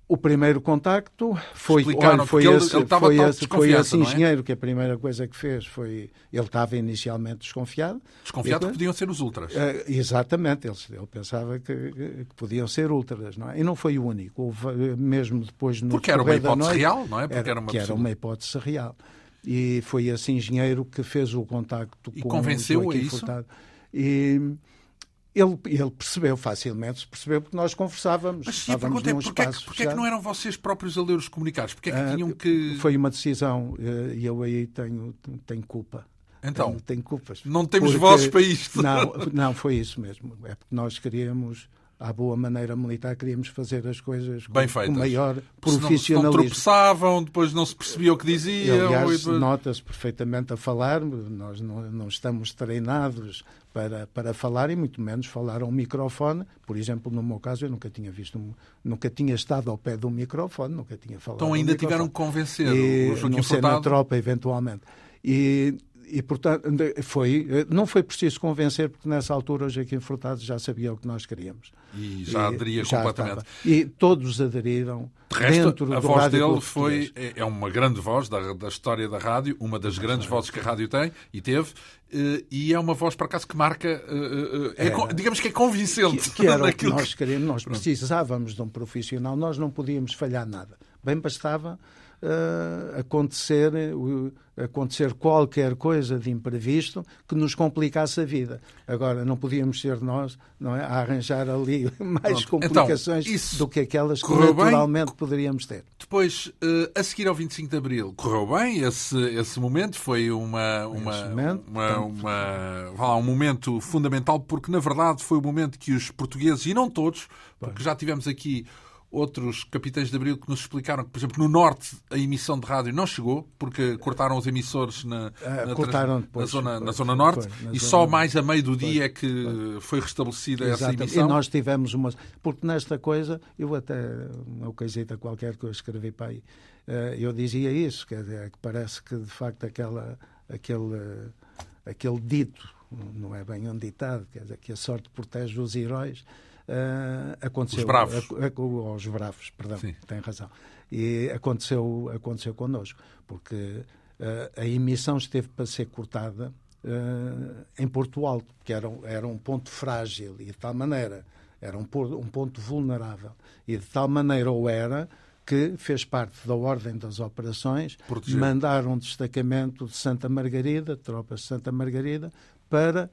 Speaker 2: O primeiro contacto foi, olha, foi, ele, esse, ele foi, esse, foi esse é? engenheiro é? que a primeira coisa que fez foi. Ele estava inicialmente desconfiado.
Speaker 1: Desconfiado que podiam ser os ultras. Uh,
Speaker 2: exatamente, ele, ele pensava que, que, podiam ser ultras, não é? E não foi o único. Houve, eh, mesmo depois no.
Speaker 1: Porque era uma hipótese
Speaker 2: noite,
Speaker 1: real, não é? Porque
Speaker 2: era,
Speaker 1: era
Speaker 2: uma, que era uma hipótese real. E foi esse engenheiro que fez o contacto
Speaker 1: e
Speaker 2: com
Speaker 1: convenceu
Speaker 2: o
Speaker 1: a isso?
Speaker 2: Furtado. E ele, ele percebeu facilmente, percebeu porque nós conversávamos.
Speaker 1: Mas sim, a pergunta é porquê, é que, porquê é que não eram vocês próprios a ler os comunicados? Porquê é que uh, tinham que.
Speaker 2: Foi uma decisão uh, e eu aí tenho, tenho culpa.
Speaker 1: Então,
Speaker 2: tenho, tenho culpas.
Speaker 1: Não temos porque, vozes para isto.
Speaker 2: Não, não, foi isso mesmo. É porque nós queríamos à boa maneira militar, queríamos fazer as coisas
Speaker 1: Bem
Speaker 2: com,
Speaker 1: feitas.
Speaker 2: com maior profissionalismo. Não,
Speaker 1: não tropeçavam, depois não se percebia o que diziam.
Speaker 2: Aliás, depois... nota-se perfeitamente a falar, nós não, não estamos treinados para, para falar e muito menos falar a um microfone. Por exemplo, no meu caso, eu nunca tinha visto, nunca tinha estado ao pé de um microfone, nunca tinha falado.
Speaker 1: Então ainda tiveram que convencer e, o Joaquim não
Speaker 2: ser na tropa, eventualmente. E e, portanto, foi, não foi preciso convencer, porque nessa altura o Joaquim Furtado já sabia o que nós queríamos.
Speaker 1: E já aderia já completamente.
Speaker 2: Estava. E todos aderiram.
Speaker 1: De resto,
Speaker 2: dentro
Speaker 1: a voz dele foi, é, é uma grande voz da, da história da rádio, uma das grandes vozes que a rádio tem e teve, eh, e é uma voz, por acaso, que marca, eh, eh, é, digamos que é convincente.
Speaker 2: Que, que era o que nós queríamos, nós precisávamos de um profissional, nós não podíamos falhar nada. Bem bastava uh, acontecer, uh, acontecer qualquer coisa de imprevisto que nos complicasse a vida. Agora, não podíamos ser nós não é, a arranjar ali mais Pronto. complicações então, do que aquelas que naturalmente bem. poderíamos ter.
Speaker 1: Depois, uh, a seguir ao 25 de Abril, correu bem esse, esse momento? Foi uma, uma, momento, uma, uma, uma, um momento fundamental, porque na verdade foi o momento que os portugueses, e não todos, porque já tivemos aqui outros capitães de Abril que nos explicaram que, por exemplo, no Norte a emissão de rádio não chegou, porque cortaram os emissores na,
Speaker 2: ah, na, cortaram depois,
Speaker 1: na, zona, na zona Norte na e zona só mais a meio do dia é que foi restabelecida Exatamente. essa emissão.
Speaker 2: E nós tivemos uma... Porque nesta coisa, eu até, uma coisita qualquer que eu escrevi para aí, eh, eu dizia isso, quer dizer, que parece que de facto aquela, aquele, aquele dito, não é bem um ditado, quer dizer, que a sorte protege os heróis, Uh, aconteceu
Speaker 1: os bravos.
Speaker 2: A, a, aos bravos, perdão, Sim. tem razão. E aconteceu, aconteceu connosco, porque uh, a emissão esteve para ser cortada uh, em Porto Alto, que era, era um ponto frágil e de tal maneira, era um, um ponto vulnerável, e de tal maneira ou era que fez parte da ordem das operações, Proteger. mandar um destacamento de Santa Margarida, tropas de Santa Margarida, para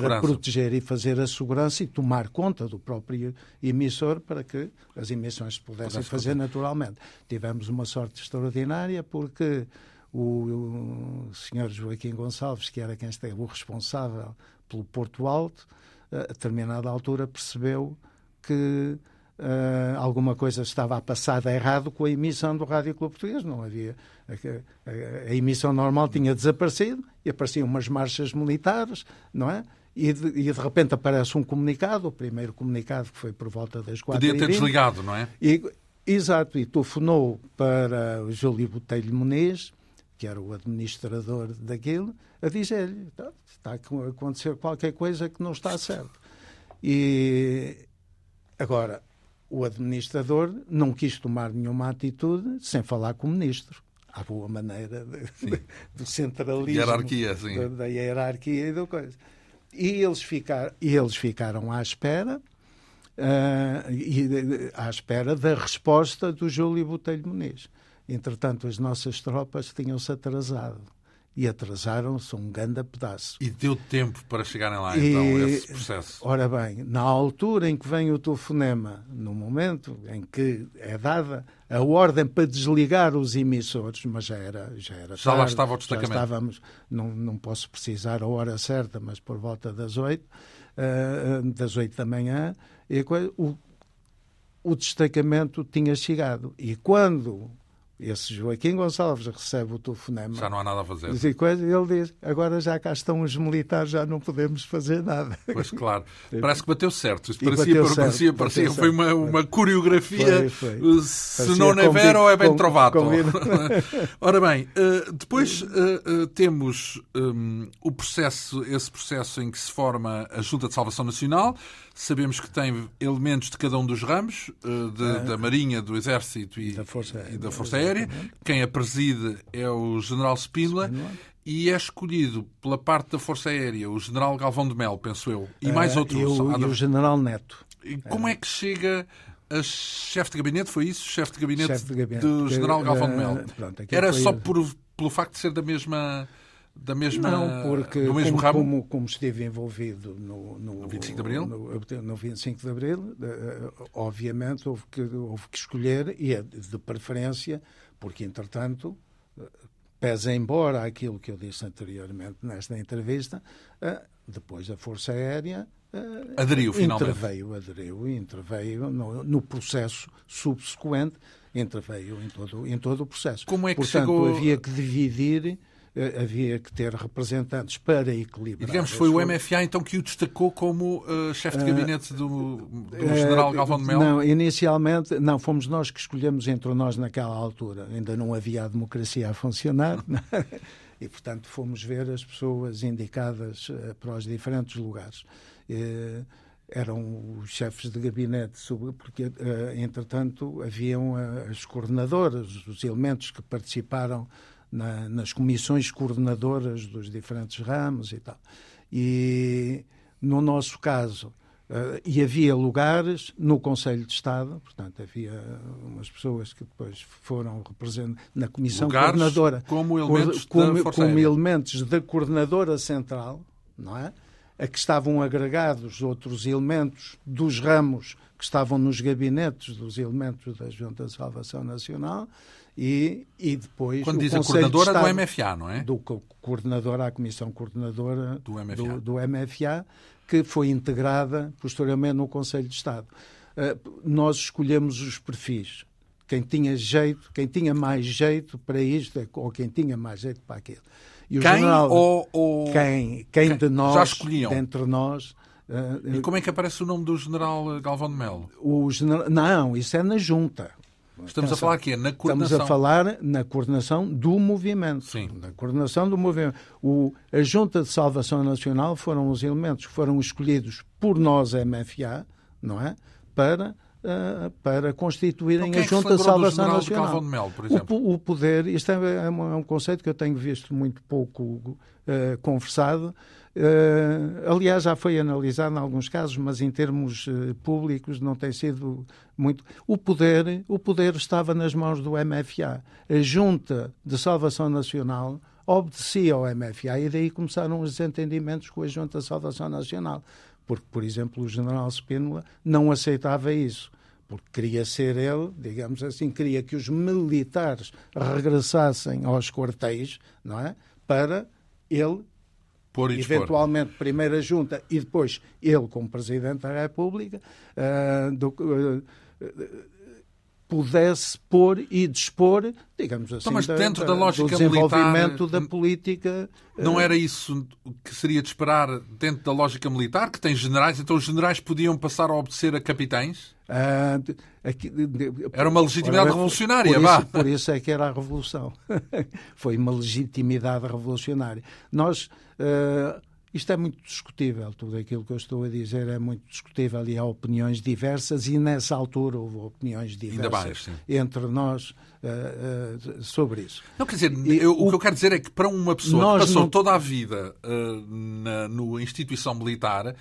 Speaker 2: para proteger e fazer a segurança e tomar conta do próprio emissor para que as emissões se pudessem fazer naturalmente. Tivemos uma sorte extraordinária porque o, o senhor Joaquim Gonçalves, que era quem esteve o responsável pelo Porto Alto, a determinada altura percebeu que uh, alguma coisa estava a passar de errado com a emissão do Rádio Clube Português. Não havia. A, a, a, emissão normal tinha desaparecido e apareciam umas marchas militares, não é? E de, e de, repente aparece um comunicado, o primeiro comunicado que foi por volta das quatro
Speaker 1: Podia ter desligado, não é?
Speaker 2: E, exato, e telefonou para o Júlio Botelho Muniz, que era o administrador daquilo, a dizer-lhe, está, está a acontecer qualquer coisa que não está certo. E agora, o administrador não quis tomar nenhuma atitude sem falar com o ministro. à boa maneira de, do centralismo.
Speaker 1: Hierarquia, sim.
Speaker 2: Da, da hierarquia e do coisa. E eles, ficar, e eles ficaram à espera, uh, e, à espera da resposta do Júlio Botelho Muniz. Entretanto, as nossas tropas tinham-se atrasado e atrasaram-se um grande pedaço.
Speaker 1: E deu tempo para chegarem lá, então, e, esse processo?
Speaker 2: Ora bem, na altura em que vem o telefonema, no momento em que é dada a ordem para desligar os emissores, mas já era Já, era
Speaker 1: já tarde, lá estava o destacamento.
Speaker 2: Já estávamos, não, não posso precisar a hora certa, mas por volta das oito, uh, das oito da manhã, e, o, o destacamento tinha chegado. E quando esse Joaquim Gonçalves recebe o telefonema.
Speaker 1: Já não há nada a fazer.
Speaker 2: Coisa, ele diz: agora já cá estão os militares, já não podemos fazer nada.
Speaker 1: Pois claro. Parece que bateu certo. Isto parecia, bateu parecia, certo, parecia, foi uma, uma coreografia. Foi, foi. Se parecia não é vero, é bem trovato. Ora bem, eh, depois eh, temos o processo, esse processo em que se forma a Junta de Salvação Nacional. Sabemos que tem elementos de cada um dos ramos, de, ah. da Marinha, do Exército e da Força, e da Força Aérea. Aérea. Quem a preside é o General Spínola. E é escolhido pela parte da Força Aérea o General Galvão de Mel, penso eu, e mais uh, outros.
Speaker 2: E o, e o General Neto.
Speaker 1: E como é que chega a chefe de gabinete? Foi isso? Chefe de gabinete, de gabinete do General Galvão de Mel? Pronto, Era só por, pelo facto de ser da mesma da mesma,
Speaker 2: não, porque
Speaker 1: do mesmo
Speaker 2: como,
Speaker 1: ramo?
Speaker 2: Como, como esteve envolvido no, no,
Speaker 1: no 25 de Abril,
Speaker 2: no, no 25 de Abril obviamente houve que, houve que escolher, e é de preferência, porque entretanto pesa embora aquilo que eu disse anteriormente nesta entrevista, depois a Força Aérea
Speaker 1: aderiu finalmente.
Speaker 2: Interveio, aderiu, interveio no, no processo subsequente, interveio em todo, em todo o processo.
Speaker 1: Como é que
Speaker 2: Portanto,
Speaker 1: chegou...
Speaker 2: havia que dividir eh, havia que ter representantes para equilibrar.
Speaker 1: E, digamos, foi o MFA então que o destacou como uh, chefe de gabinete do, do general Galvão de Mel?
Speaker 2: Não, inicialmente, não, fomos nós que escolhemos entre nós naquela altura. Ainda não havia a democracia a funcionar. e, portanto, fomos ver as pessoas indicadas para os diferentes lugares. Eram os chefes de gabinete, porque, entretanto, haviam as coordenadoras, os elementos que participaram na, nas comissões coordenadoras dos diferentes ramos e tal. E no nosso caso, Uh, e havia lugares no Conselho de Estado, portanto, havia umas pessoas que depois foram representadas na Comissão lugares Coordenadora.
Speaker 1: Como elementos,
Speaker 2: como, da como elementos da Coordenadora Central, não é? A que estavam agregados outros elementos dos ramos que estavam nos gabinetes dos elementos da Junta de Salvação Nacional e, e depois.
Speaker 1: Quando diz
Speaker 2: a
Speaker 1: coordenadora Estado, do MFA, não é?
Speaker 2: Do coordenadora, a comissão coordenadora do MFA. Do, do MFA, que foi integrada posteriormente no Conselho de Estado. Uh, nós escolhemos os perfis. Quem tinha jeito, quem tinha mais jeito para isto, ou quem tinha mais jeito para aquilo.
Speaker 1: E o quem general, ou, ou...
Speaker 2: Quem, quem, quem de nós,
Speaker 1: já escolhiam.
Speaker 2: entre nós,
Speaker 1: Uh, e como é que aparece o nome do general Galvão de Melo?
Speaker 2: O general, não, isso é na junta.
Speaker 1: Estamos a falar aqui na coordenação.
Speaker 2: Estamos a falar na coordenação do movimento.
Speaker 1: Sim.
Speaker 2: Na coordenação do movimento. O, a Junta de Salvação Nacional foram os elementos que foram escolhidos por nós, a MFA, não é? Para Uh, para constituírem
Speaker 1: então,
Speaker 2: a Junta de Salvação
Speaker 1: Nacional. De Mel, por exemplo?
Speaker 2: O, o, poder, isto é, é, um, é, um, conceito que eu tenho visto muito pouco uh, conversado, Uh, aliás, já foi analisado em alguns casos, mas em termos uh, públicos não tem sido muito. O poder, o poder estava nas mãos do MFA. A Junta de Salvação Nacional obedecia ao MFA e daí começaram os desentendimentos com a Junta de Salvação Nacional. Porque, por exemplo, o general Spínola não aceitava isso porque queria ser ele, digamos assim, queria que os militares regressassem aos quartéis, não é? Para ele
Speaker 1: Pôr
Speaker 2: e eventualmente primeira junta e depois ele como Presidente da República uh, do, uh, pudesse pôr e dispor, digamos assim, então,
Speaker 1: mas dentro da, da lógica
Speaker 2: do desenvolvimento
Speaker 1: militar,
Speaker 2: da política.
Speaker 1: Não era isso que seria de esperar dentro da lógica militar, que tem generais, então os generais podiam passar a obedecer a capitães?
Speaker 2: Uh, aqui,
Speaker 1: era uma legitimidade revolucionária,
Speaker 2: por. Isso, por isso é que era a revolução. Foi uma legitimidade revolucionária. Nós uh, isto é muito discutível, tudo aquilo que eu estou a dizer é muito discutível e há opiniões diversas e nessa altura houve opiniões diversas mais, entre nós uh, uh, sobre isso.
Speaker 1: Não, quer dizer, eu, o, que eu quero dizer é que para uma pessoa que passou não... toda a vida uh, na no instituição militar,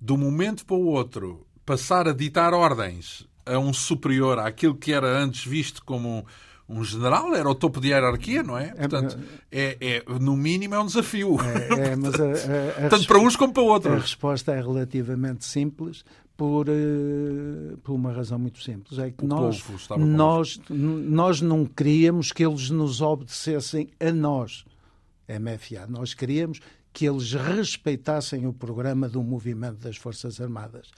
Speaker 1: do momento para o outro, passar a ditar ordens a um superior àquilo que era antes visto como um general, era o topo de hierarquia, não é? é Portanto, é, é, no mínimo é um desafio. É, é mas a, a, a Tanto para uns como para outros.
Speaker 2: A resposta é relativamente simples por, uh, por uma razão muito simples. É que o nós, nós, nós não queríamos que eles nos obedecessem a nós, MFA. Nós queríamos que eles respeitassem o programa do movimento das Forças Armadas.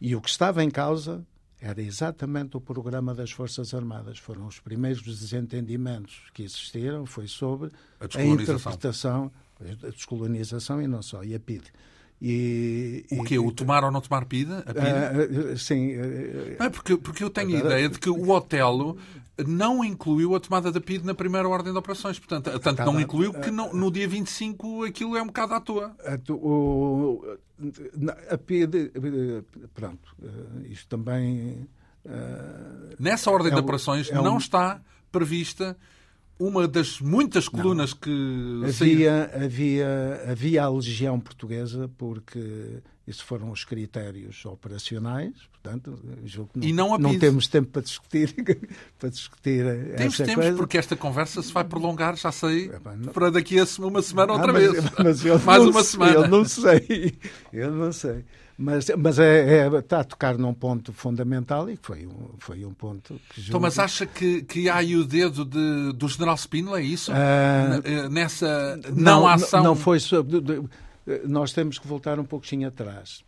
Speaker 2: E o que estava em causa era exatamente o programa das Forças Armadas. Foram os primeiros desentendimentos que existiram, foi sobre a, a interpretação, a descolonização e não só, e a PID.
Speaker 1: E, o quê? O tomar ou não tomar PIDE? A
Speaker 2: PIDE? Uh, sim.
Speaker 1: Não é porque, porque eu tenho a ideia de que o Otelo não incluiu a tomada da PIDE na primeira ordem de operações. Portanto, tanto não incluiu que no, no dia 25 aquilo é um bocado à toa.
Speaker 2: A, o, a PIDE, pronto, isto também...
Speaker 1: Nessa ordem é de operações é um, não está prevista uma das muitas colunas não. que
Speaker 2: havia, havia, havia a legião portuguesa porque isso foram os critérios operacionais, portanto, julgo que não, não, não temos tempo para discutir, para discutir
Speaker 1: temos,
Speaker 2: essa
Speaker 1: temos, porque esta conversa se vai prolongar, já sei, é, não... para daqui a uma semana outra ah, mas, vez. Mas Mais uma semana.
Speaker 2: Eu não sei, eu não sei. Mas, mas é, é, está a tocar num ponto fundamental e que foi um, foi um ponto que.
Speaker 1: Então, mas acha que, que há aí o dedo de, do general Spínola, é isso? Uh, Nessa não, não ação.
Speaker 2: Não foi. Nós temos que voltar um pouquinho atrás,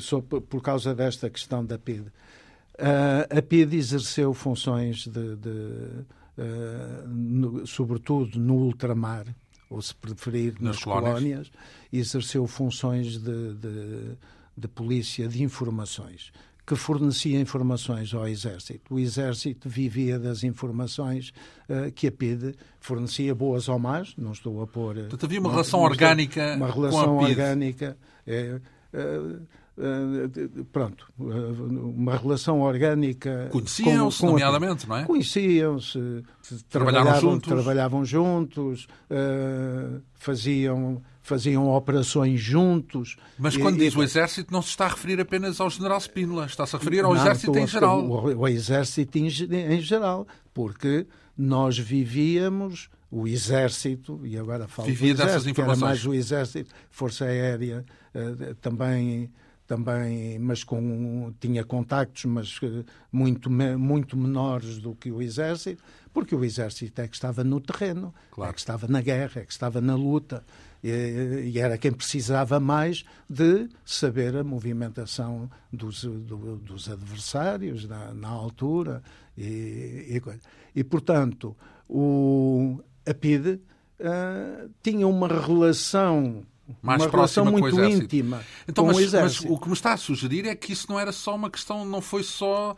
Speaker 2: só por causa desta questão da PID. Uh, a PID exerceu funções de. de uh, no, sobretudo no ultramar, ou se preferir, nas, nas colónias. colónias, exerceu funções de, de de polícia de informações que fornecia informações ao Exército. O Exército vivia das informações uh, que a PIDE fornecia, boas ou más, não estou a pôr...
Speaker 1: Portanto, havia uma relação orgânica
Speaker 2: Uma relação orgânica... É, uh, Uh, pronto, uma relação orgânica.
Speaker 1: Conheciam-se, nomeadamente, não é?
Speaker 2: Conheciam-se, trabalhavam juntos, trabalhavam juntos uh, faziam faziam operações juntos.
Speaker 1: Mas quando e, diz e... o Exército, não se está a referir apenas ao General Spínola, está-se a referir ao não, Exército em geral.
Speaker 2: O, o Exército em, em, geral, porque nós vivíamos, o Exército, e agora falo Vivia do Exército, que era mais o Exército, Força Aérea, uh, também também, mas com tinha contactos, mas eh, muito muito menores do que o exército, porque o exército é que estava no terreno, claro. é que estava na guerra, é que estava na luta e era quem precisava mais de saber a movimentação dos, do, dos adversários na, na altura e, e, e, portanto o, a PIDE uh, tinha uma relação mais uma relação muito íntima então, com
Speaker 1: mas,
Speaker 2: o exército.
Speaker 1: Mas o que me está a sugerir é que isso não era só uma questão, não foi só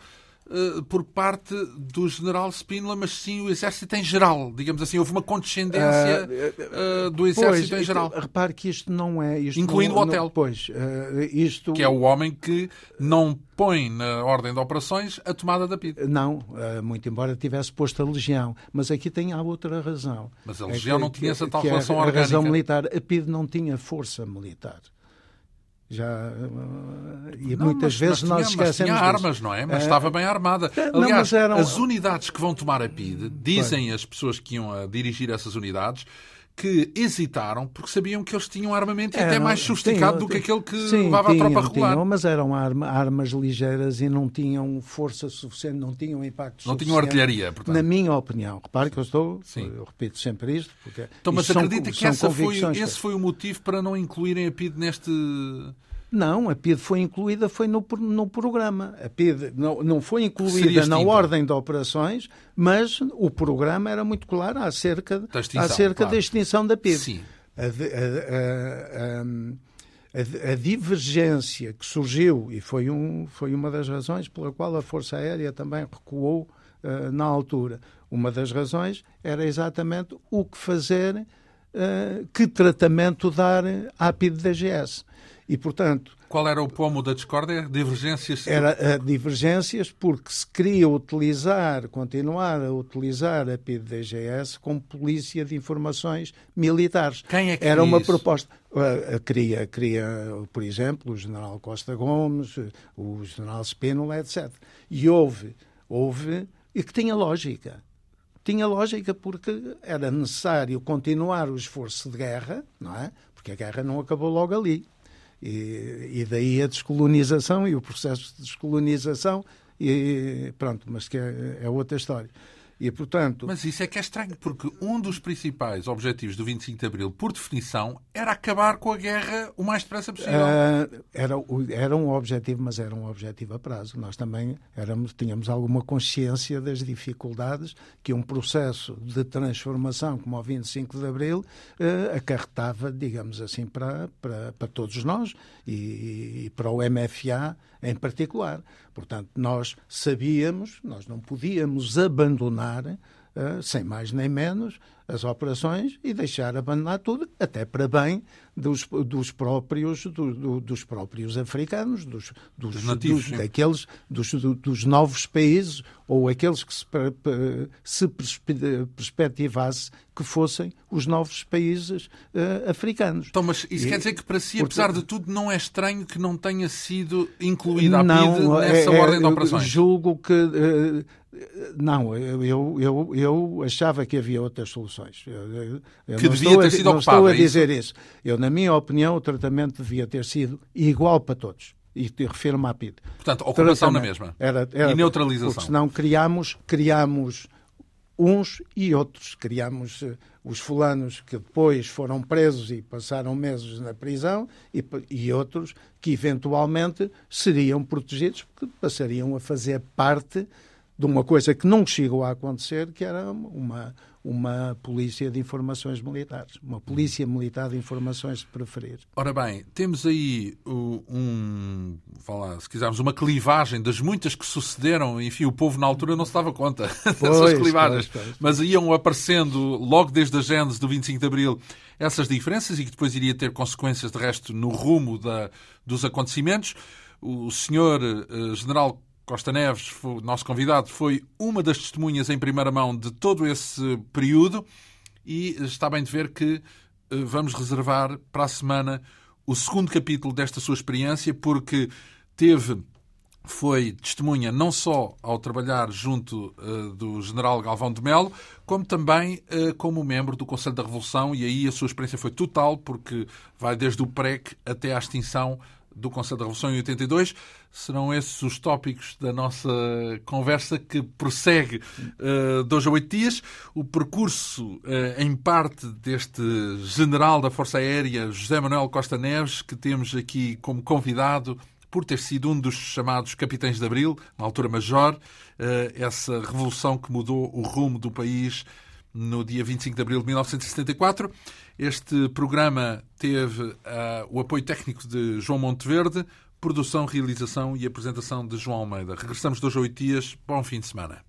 Speaker 1: uh, por parte do general Spínola, mas sim o exército em geral. Digamos assim, houve uma condescendência uh, do exército
Speaker 2: pois,
Speaker 1: em geral.
Speaker 2: Repare que isto não é... Isto
Speaker 1: Incluindo
Speaker 2: não,
Speaker 1: o hotel.
Speaker 2: Não, pois, isto...
Speaker 1: Que é o homem que não põe na ordem de operações a tomada da PID.
Speaker 2: Não, muito embora tivesse posto a legião. Mas aqui tem a outra razão.
Speaker 1: Mas a é legião é que, não tinha essa tal relação é a orgânica. A razão
Speaker 2: militar. A PID não tinha força militar. Já, eh, e não, muitas mas, vezes mas nós tinha, esquecemos.
Speaker 1: Mas tinha armas, não é? Mas é... estava bem armada. Aliás, não, eram... as unidades que vão tomar a PIDE, dizem as pessoas que iam a dirigir essas unidades, que hesitaram porque sabiam que eles tinham armamento e até mais sofisticado do que aquele que sim, levava tinham, a tropa regular.
Speaker 2: Tinham, mas eram arma, armas ligeiras e não tinham força suficiente, não tinham impacto
Speaker 1: Não tinham artilharia, portanto.
Speaker 2: Na minha opinião. Repare que eu estou, sim. eu repito sempre isto. Porque
Speaker 1: então, mas acredita são, que são foi, esse foi o motivo para não incluírem a PID neste
Speaker 2: não, a PID foi incluída foi no, no programa. A PID não, não foi incluída na ordem de operações, mas o programa era muito claro acerca, da extinção, acerca claro. da extinção da PID. Sim. A, a, a, a, divergência que surgiu, e foi, um, foi uma das razões pela qual a Força Aérea também recuou uh, na altura, uma das razões era exatamente o que fazer uh, que tratamento dar à PID-DGS. E, portanto,
Speaker 1: qual era o pomo da discórdia? Divergências?
Speaker 2: Era divergências porque se queria utilizar, continuar a utilizar a PID-DGS como polícia de informações militares.
Speaker 1: Quem é que
Speaker 2: Era uma
Speaker 1: isso?
Speaker 2: proposta. Uh, queria, queria, por exemplo, o general Costa Gomes, o general Spínola, etc. E houve, houve, e que tinha lógica. Tinha lógica porque era necessário continuar o esforço de guerra, não é? Porque a guerra não acabou logo ali. E, e daí a descolonização e o processo de descolonização, e pronto, mas que é, é outra história. E, portanto...
Speaker 1: Mas isso é que é estranho, porque um dos principais objetivos do 25 de Abril, por definição, era acabar com a guerra o mais depressa possível. Uh,
Speaker 2: era, era um objetivo, mas era um objetivo a prazo. Nós também éramos, tínhamos alguma consciência das dificuldades que um processo de transformação como o 25 de Abril uh, acarretava, digamos assim, para, para, para todos nós e, e para o MFA em particular. Portanto, nós sabíamos, nós não podíamos abandonar, uh, sem mais nem menos, as operações e deixar abandonar tudo, até para bem dos, dos, próprios, do, do, dos próprios africanos, dos, dos, dos nativos, dos, daqueles, dos, dos novos países ou aqueles que se, se perspectivasse que fossem os novos países uh, africanos.
Speaker 1: Então, mas isso e, quer dizer que para si, apesar de tudo, não é estranho que não tenha sido incluída a PIDE nessa é, ordem de operações?
Speaker 2: Julgo que uh, não, eu, eu, eu achava que havia outras soluções. Eu,
Speaker 1: eu que devia ter a, sido
Speaker 2: ocupada. Não estou a é dizer isso? isso. Eu, na minha opinião, o tratamento devia ter sido igual para todos. E refiro-me à PID.
Speaker 1: Portanto, ocupação na mesma.
Speaker 2: Era, era,
Speaker 1: e neutralização.
Speaker 2: Porque senão criámos, criámos uns e outros. Criámos uh, os fulanos que depois foram presos e passaram meses na prisão e, e outros que eventualmente seriam protegidos porque passariam a fazer parte de uma coisa que não chegou a acontecer, que era uma, uma polícia de informações militares, uma polícia militar de informações de preferir.
Speaker 1: Ora bem, temos aí um, lá, se quisermos, uma clivagem das muitas que sucederam, enfim, o povo na altura não se dava conta pois, dessas clivagens, pois, pois. mas iam aparecendo logo desde a gênese do 25 de Abril essas diferenças e que depois iria ter consequências, de resto, no rumo da, dos acontecimentos. O senhor uh, general Costa Neves, nosso convidado, foi uma das testemunhas em primeira mão de todo esse período e está bem de ver que eh, vamos reservar para a semana o segundo capítulo desta sua experiência, porque teve foi testemunha não só ao trabalhar junto uh, do general Galvão de Melo, como também uh, como membro do Conselho da Revolução, e aí a sua experiência foi total, porque vai desde o PREC até à extinção do Conselho da Revolução em 82. Serão esses os tópicos da nossa conversa que prossegue uh, dois a oito dias. O percurso, uh, em parte, deste general da Força Aérea, José Manuel Costa Neves, que temos aqui como convidado por ter sido um dos chamados capitães de Abril, na altura major, uh, essa revolução que mudou o rumo do país no dia 25 de abril de 1974. Este programa teve o apoio técnico de João Monteverde, produção, realização e apresentação de João Almeida. Regressamos dois a oito dias. Bom fim de semana.